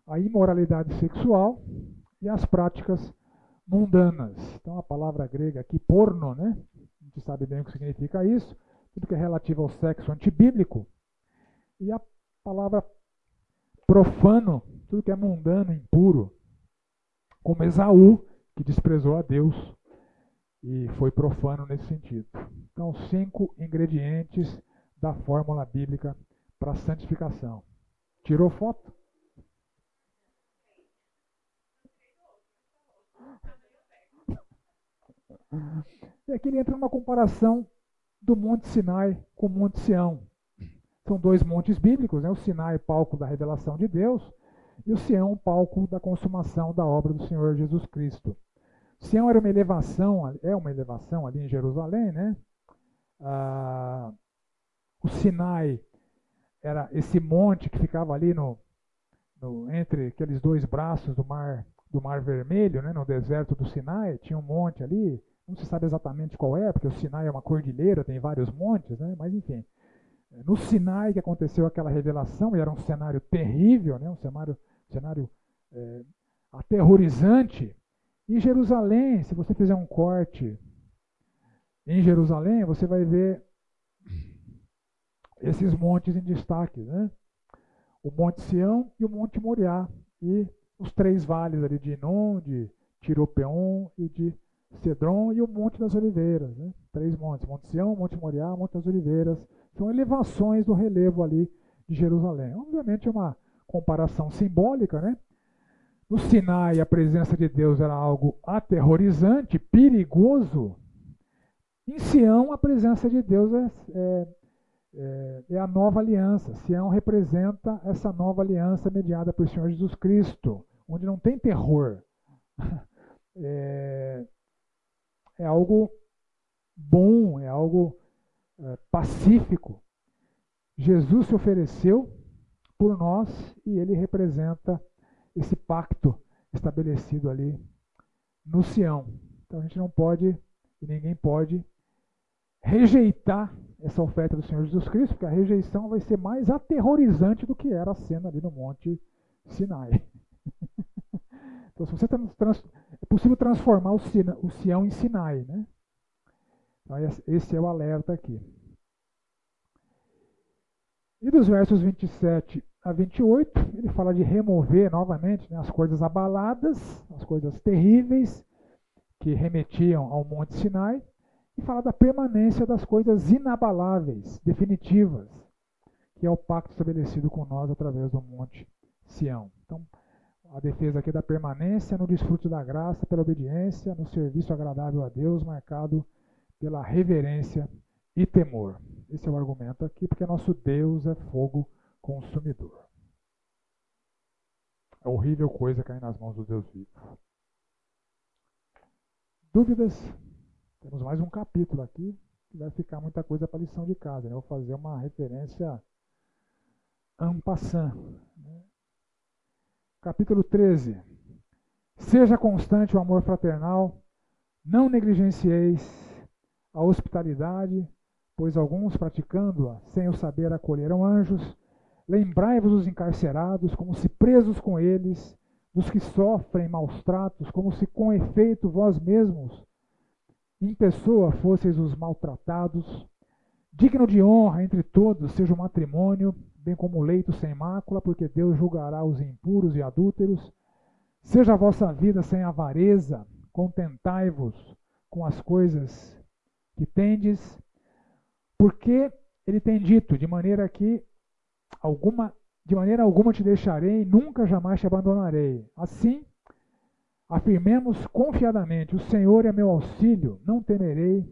a imoralidade sexual e as práticas mundanas. Então a palavra grega aqui, porno, né? A gente sabe bem o que significa isso, tudo que é relativo ao sexo antibíblico. E a palavra profano, tudo que é mundano, impuro, como Esaú, que desprezou a Deus e foi profano nesse sentido. Então, cinco ingredientes da fórmula bíblica para santificação. Tirou foto? E aqui ele entra numa comparação do Monte Sinai com o Monte Sião. São dois montes bíblicos, né? o Sinai, palco da revelação de Deus, e o Sião, palco da consumação da obra do Senhor Jesus Cristo. Sião era uma elevação, é uma elevação ali em Jerusalém, né? Ah, o Sinai era esse monte que ficava ali no, no, entre aqueles dois braços do mar do Mar Vermelho, né, no deserto do Sinai, tinha um monte ali, não se sabe exatamente qual é, porque o Sinai é uma cordilheira, tem vários montes, né, mas enfim. No Sinai que aconteceu aquela revelação, e era um cenário terrível, né, um cenário, cenário é, aterrorizante. Em Jerusalém, se você fizer um corte em Jerusalém, você vai ver esses montes em destaque, né? O Monte Sião e o Monte Moriá e os três vales ali de Inon, de Tiropeon e de Cedron e o Monte das Oliveiras, né? Três montes, Monte Sião, Monte Moriá, Monte das Oliveiras, são elevações do relevo ali de Jerusalém. Obviamente é uma comparação simbólica, né? No Sinai a presença de Deus era algo aterrorizante, perigoso. Em Sião a presença de Deus é, é é, é a nova aliança. Sião representa essa nova aliança mediada por Senhor Jesus Cristo, onde não tem terror. É, é algo bom, é algo é, pacífico. Jesus se ofereceu por nós e ele representa esse pacto estabelecido ali no Sião. Então a gente não pode e ninguém pode rejeitar essa oferta do Senhor Jesus Cristo, porque a rejeição vai ser mais aterrorizante do que era a cena ali no Monte Sinai. então, se você trans, é possível transformar o, Sina, o Sião em Sinai, né? Então, esse é o alerta aqui. E dos versos 27 a 28, ele fala de remover novamente né, as coisas abaladas, as coisas terríveis que remetiam ao Monte Sinai e fala da permanência das coisas inabaláveis, definitivas, que é o pacto estabelecido com nós através do Monte Sião. Então, a defesa aqui da permanência no desfrute da graça, pela obediência, no serviço agradável a Deus, marcado pela reverência e temor. Esse é o argumento aqui, porque nosso Deus é fogo consumidor. É horrível coisa cair nas mãos do Deus vivo. Dúvidas? Temos mais um capítulo aqui, que vai ficar muita coisa para lição de casa. Né? Vou fazer uma referência en passant. Né? Capítulo 13. Seja constante o amor fraternal, não negligencieis a hospitalidade, pois alguns praticando-a sem o saber acolheram anjos. Lembrai-vos dos encarcerados, como se presos com eles, dos que sofrem maus tratos, como se com efeito vós mesmos em pessoa fosseis os maltratados. Digno de honra entre todos seja o matrimônio, bem como o leito sem mácula, porque Deus julgará os impuros e adúlteros. Seja a vossa vida sem avareza, contentai-vos com as coisas que tendes, porque ele tem dito, de maneira que alguma, de maneira alguma te deixarei, nunca jamais te abandonarei. Assim, Afirmemos confiadamente: O Senhor é meu auxílio, não temerei.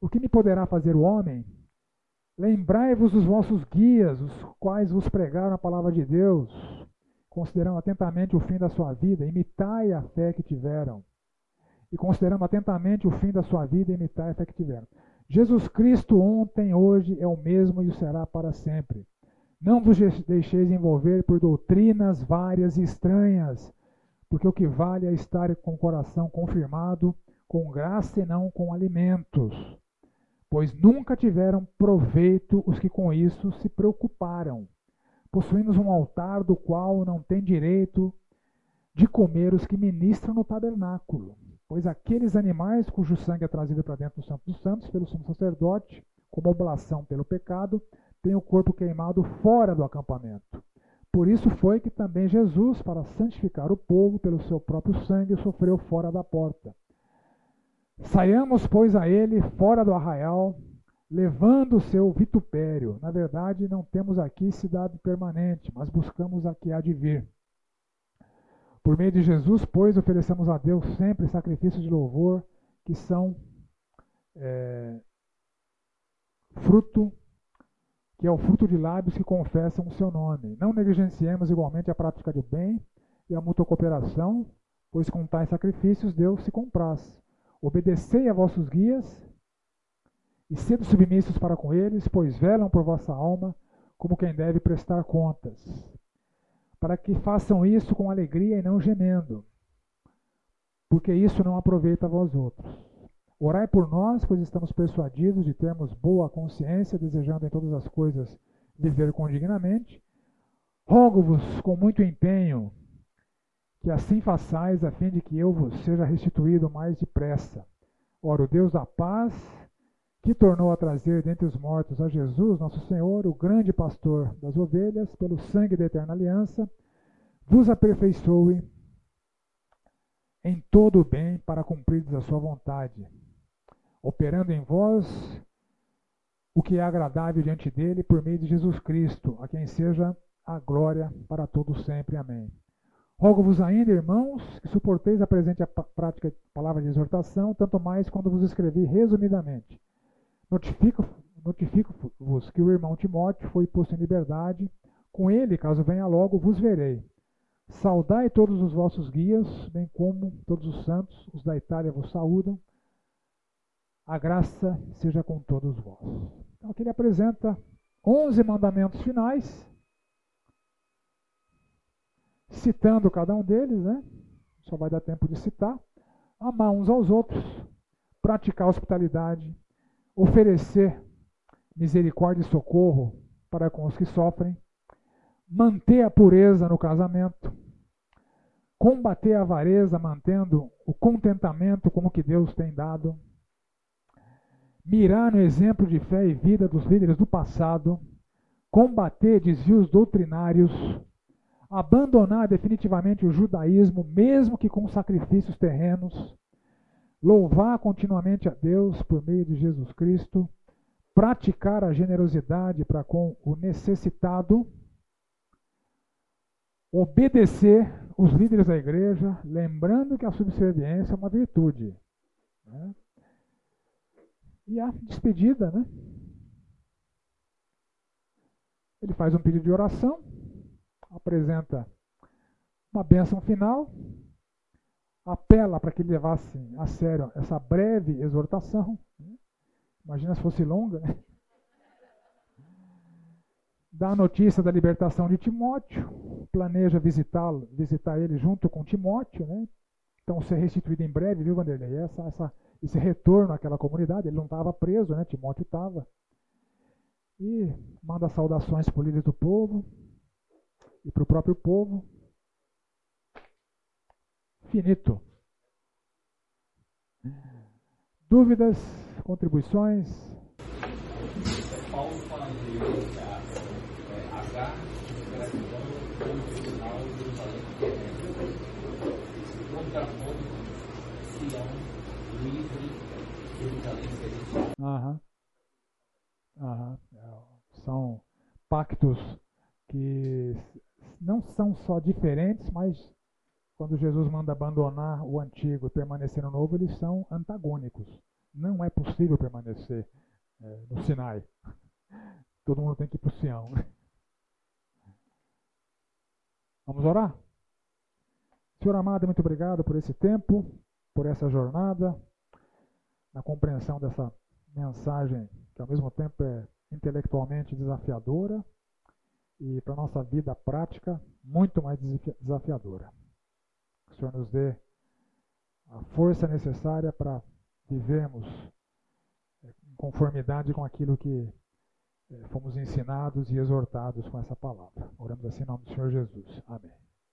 O que me poderá fazer o homem? Lembrai-vos dos vossos guias, os quais vos pregaram a palavra de Deus, considerando atentamente o fim da sua vida, imitai a fé que tiveram. E considerando atentamente o fim da sua vida, imitai a fé que tiveram. Jesus Cristo ontem, hoje é o mesmo e o será para sempre. Não vos deixeis envolver por doutrinas várias e estranhas, porque o que vale é estar com o coração confirmado com graça e não com alimentos, pois nunca tiveram proveito os que com isso se preocuparam. Possuímos um altar do qual não tem direito de comer os que ministram no tabernáculo, pois aqueles animais cujo sangue é trazido para dentro do Santo dos Santos pelo sumo sacerdote, como oblação pelo pecado, têm o corpo queimado fora do acampamento. Por isso foi que também Jesus, para santificar o povo pelo seu próprio sangue, sofreu fora da porta. Saiamos, pois, a ele fora do arraial, levando o seu vitupério. Na verdade, não temos aqui cidade permanente, mas buscamos a que há de vir. Por meio de Jesus, pois, oferecemos a Deus sempre sacrifícios de louvor, que são é, fruto que é o fruto de lábios que confessam o seu nome. Não negligenciemos igualmente a prática do bem e a mútua cooperação, pois com tais sacrifícios Deus se compraz. Obedecei a vossos guias e sede submissos para com eles, pois velam por vossa alma como quem deve prestar contas, para que façam isso com alegria e não gemendo, porque isso não aproveita a vós outros. Orai por nós, pois estamos persuadidos de termos boa consciência, desejando em todas as coisas viver condignamente. Rogo-vos com muito empenho que assim façais, a fim de que eu vos seja restituído mais depressa. Ora, o Deus da paz, que tornou a trazer dentre os mortos a Jesus, nosso Senhor, o grande pastor das ovelhas, pelo sangue da eterna aliança, vos aperfeiçoe em todo o bem para cumprir a sua vontade operando em vós o que é agradável diante dele por meio de Jesus Cristo, a quem seja a glória para todos sempre. Amém. Rogo-vos ainda, irmãos, que suporteis a presente prática palavra de exortação, tanto mais quando vos escrevi resumidamente. Notifico-vos notifico que o irmão Timóteo foi posto em liberdade. Com ele, caso venha logo, vos verei. Saudai todos os vossos guias, bem como todos os santos, os da Itália vos saúdam. A graça seja com todos vós. Então aqui ele apresenta 11 mandamentos finais, citando cada um deles, né? Só vai dar tempo de citar. Amar uns aos outros, praticar hospitalidade, oferecer misericórdia e socorro para com os que sofrem, manter a pureza no casamento, combater a avareza mantendo o contentamento com o que Deus tem dado, mirar no exemplo de fé e vida dos líderes do passado, combater desvios doutrinários, abandonar definitivamente o judaísmo, mesmo que com sacrifícios terrenos, louvar continuamente a Deus por meio de Jesus Cristo, praticar a generosidade para com o necessitado, obedecer os líderes da igreja, lembrando que a subserviência é uma virtude. Né? E a despedida, né? Ele faz um pedido de oração, apresenta uma bênção final, apela para que ele levasse a sério essa breve exortação. Né? Imagina se fosse longa, né? Dá a notícia da libertação de Timóteo, planeja visitá-lo, visitar ele junto com Timóteo, né? Então ser restituído em breve, viu, Vanderlei? Essa, essa esse retorno àquela comunidade. Ele não estava preso, né? Timóteo estava. E manda saudações para o líder do povo e para o próprio povo. Finito. Dúvidas, contribuições? Paulo fala Aham. Aham. São pactos que não são só diferentes, mas quando Jesus manda abandonar o antigo e permanecer no novo, eles são antagônicos. Não é possível permanecer é, no Sinai. Todo mundo tem que ir para o Sião. Vamos orar? Senhor amado, muito obrigado por esse tempo, por essa jornada na compreensão dessa mensagem, que ao mesmo tempo é intelectualmente desafiadora e para a nossa vida prática muito mais desafiadora. Que o Senhor nos dê a força necessária para vivermos é, em conformidade com aquilo que é, fomos ensinados e exortados com essa palavra. Oramos assim em nome do Senhor Jesus. Amém.